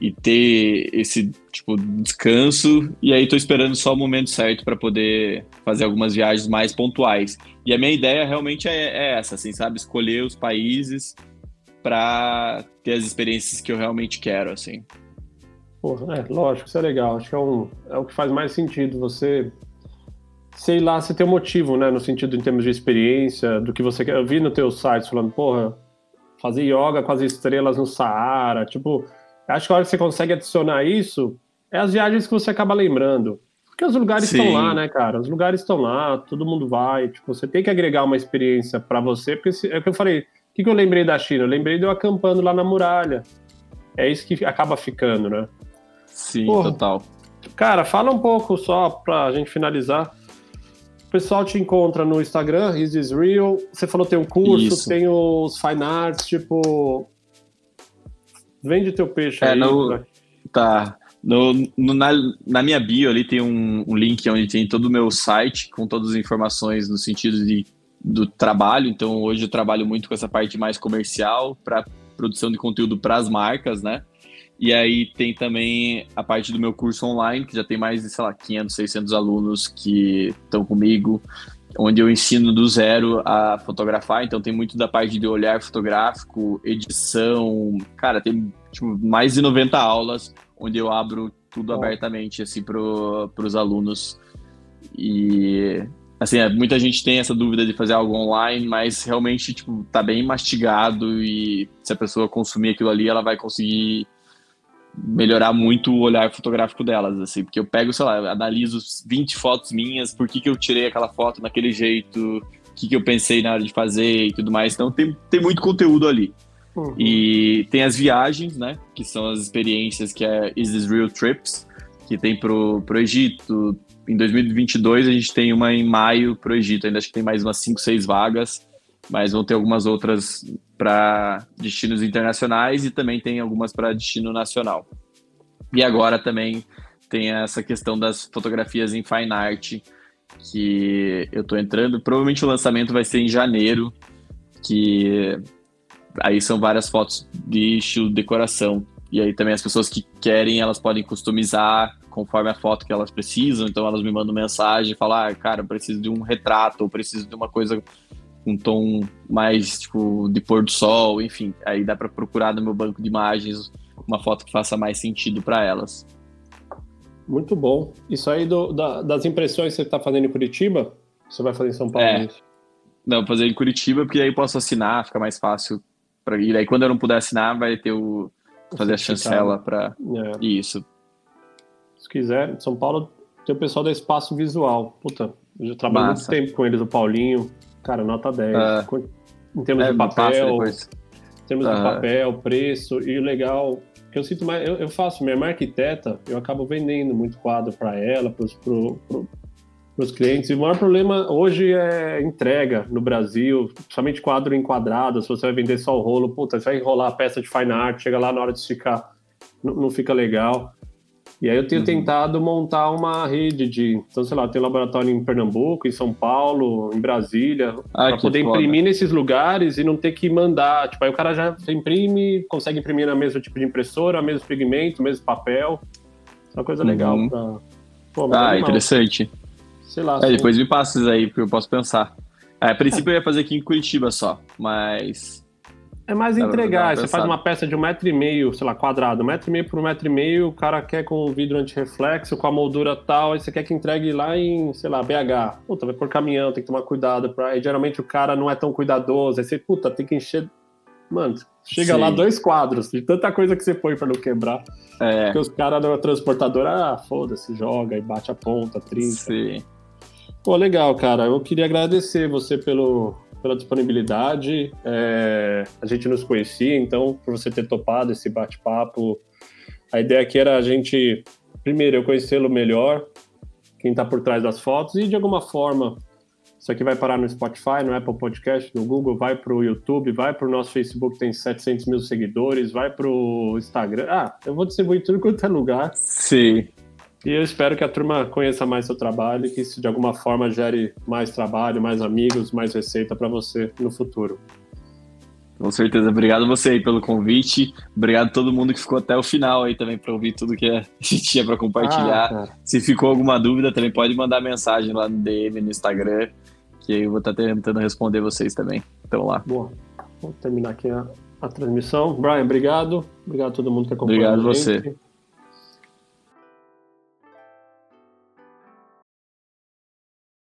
e ter esse tipo descanso e aí tô esperando só o momento certo para poder fazer algumas viagens mais pontuais. E a minha ideia realmente é, é essa assim sabe? Escolher os países para ter as experiências que eu realmente quero assim. Porra, é lógico isso é legal. Acho que é, um, é o que faz mais sentido você sei lá você tem um motivo né no sentido em termos de experiência do que você quer. Eu vi no teu site falando porra fazer yoga com as estrelas no Saara tipo Acho que a hora que você consegue adicionar isso é as viagens que você acaba lembrando. Porque os lugares Sim. estão lá, né, cara? Os lugares estão lá, todo mundo vai. Tipo, você tem que agregar uma experiência para você, porque é o que eu falei. O que, que eu lembrei da China? Eu lembrei de eu acampando lá na muralha. É isso que acaba ficando, né? Sim, Porra. total. Cara, fala um pouco só pra gente finalizar. O pessoal te encontra no Instagram, Is This Real. Você falou que tem um curso, Isso. tem os fine arts, tipo, Vende teu peixe é, aí. No, tá. No, no, na, na minha bio ali tem um, um, link onde tem todo o meu site com todas as informações no sentido de, do trabalho. Então hoje eu trabalho muito com essa parte mais comercial para produção de conteúdo para as marcas, né? E aí tem também a parte do meu curso online, que já tem mais de, sei lá, 500, 600 alunos que estão comigo, onde eu ensino do zero a fotografar, então tem muito da parte de olhar fotográfico, edição, cara, tem tipo, mais de 90 aulas onde eu abro tudo oh. abertamente assim para os alunos e assim, é, muita gente tem essa dúvida de fazer algo online, mas realmente tipo tá bem mastigado e se a pessoa consumir aquilo ali, ela vai conseguir melhorar muito o olhar fotográfico delas, assim, porque eu pego, sei lá, analiso 20 fotos minhas, por que, que eu tirei aquela foto daquele jeito, o que, que eu pensei na hora de fazer e tudo mais. Então tem, tem muito conteúdo ali. Uhum. E tem as viagens, né, que são as experiências que é Is This Real Trips, que tem pro, pro Egito. Em 2022 a gente tem uma em maio pro Egito, ainda acho que tem mais umas 5, 6 vagas, mas vão ter algumas outras para destinos internacionais e também tem algumas para destino nacional. E agora também tem essa questão das fotografias em fine art que eu estou entrando. Provavelmente o lançamento vai ser em janeiro, que aí são várias fotos de estilo decoração. E aí também as pessoas que querem, elas podem customizar conforme a foto que elas precisam. Então elas me mandam mensagem, falar, ah, cara, eu preciso de um retrato, ou preciso de uma coisa um tom mais tipo de pôr do sol, enfim. Aí dá para procurar no meu banco de imagens uma foto que faça mais sentido para elas. Muito bom. Isso aí do, da, das impressões que você está fazendo em Curitiba, você vai fazer em São Paulo? É. Não, vou fazer em Curitiba, porque aí posso assinar, fica mais fácil para ir. Aí quando eu não puder assinar, vai ter o. fazer a chancela para. É. Isso. Se quiser, São Paulo tem o pessoal da Espaço Visual. Puta, eu já trabalho muito tempo com eles, o Paulinho. Cara, nota 10. Uh, ah. em termos é, de papel. Em termos de papel, preço. E o legal, que eu sinto mais. Eu, eu faço, minha irmã arquiteta, eu acabo vendendo muito quadro para ela, para pro, pro, os clientes. E o maior problema hoje é entrega no Brasil, somente quadro enquadrado. Se você vai vender só o rolo, puta, você vai enrolar a peça de fine art, chega lá na hora de esticar, não, não fica legal. E aí eu tenho uhum. tentado montar uma rede de, então sei lá, tem laboratório em Pernambuco, em São Paulo, em Brasília, ah, para poder foda. imprimir nesses lugares e não ter que mandar. Tipo, aí o cara já imprime, consegue imprimir na mesmo tipo de impressora, mesmo pigmento, mesmo papel. É uma coisa uhum. legal pra. Pô, ah, interessante. Sei lá. É, depois me passa isso aí, porque eu posso pensar. É, a princípio eu ia fazer aqui em Curitiba só, mas é mais entregar. Você faz uma peça de um metro e meio, sei lá, quadrado, um metro e meio por um metro e meio, o cara quer com o vidro antirreflexo, com a moldura tal, aí você quer que entregue lá em, sei lá, BH. Puta, vai por caminhão, tem que tomar cuidado. Pra... Aí geralmente o cara não é tão cuidadoso, aí você, puta, tem que encher. Mano, chega Sim. lá dois quadros, de tanta coisa que você põe pra não quebrar. É. Porque os caras da transportadora, ah, foda-se, joga e bate a ponta, trinca. Sim. Pô, legal, cara. Eu queria agradecer você pelo, pela disponibilidade. É, a gente nos conhecia, então, por você ter topado esse bate-papo. A ideia aqui era a gente, primeiro, eu conhecê-lo melhor, quem está por trás das fotos, e de alguma forma, isso aqui vai parar no Spotify, no Apple Podcast, no Google, vai para o YouTube, vai para o nosso Facebook, tem 700 mil seguidores, vai para o Instagram. Ah, eu vou distribuir tudo quanto é lugar. Sim. E eu espero que a turma conheça mais seu trabalho e que isso de alguma forma gere mais trabalho, mais amigos, mais receita para você no futuro. Com certeza. Obrigado a você aí pelo convite. Obrigado a todo mundo que ficou até o final aí também para ouvir tudo que a gente tinha para compartilhar. Ah, Se ficou alguma dúvida, também pode mandar mensagem lá no DM, no Instagram, que eu vou estar tá tentando responder vocês também. Então lá. Boa. Vou terminar aqui a, a transmissão. Brian, obrigado. Obrigado a todo mundo que acompanhou. Obrigado a você.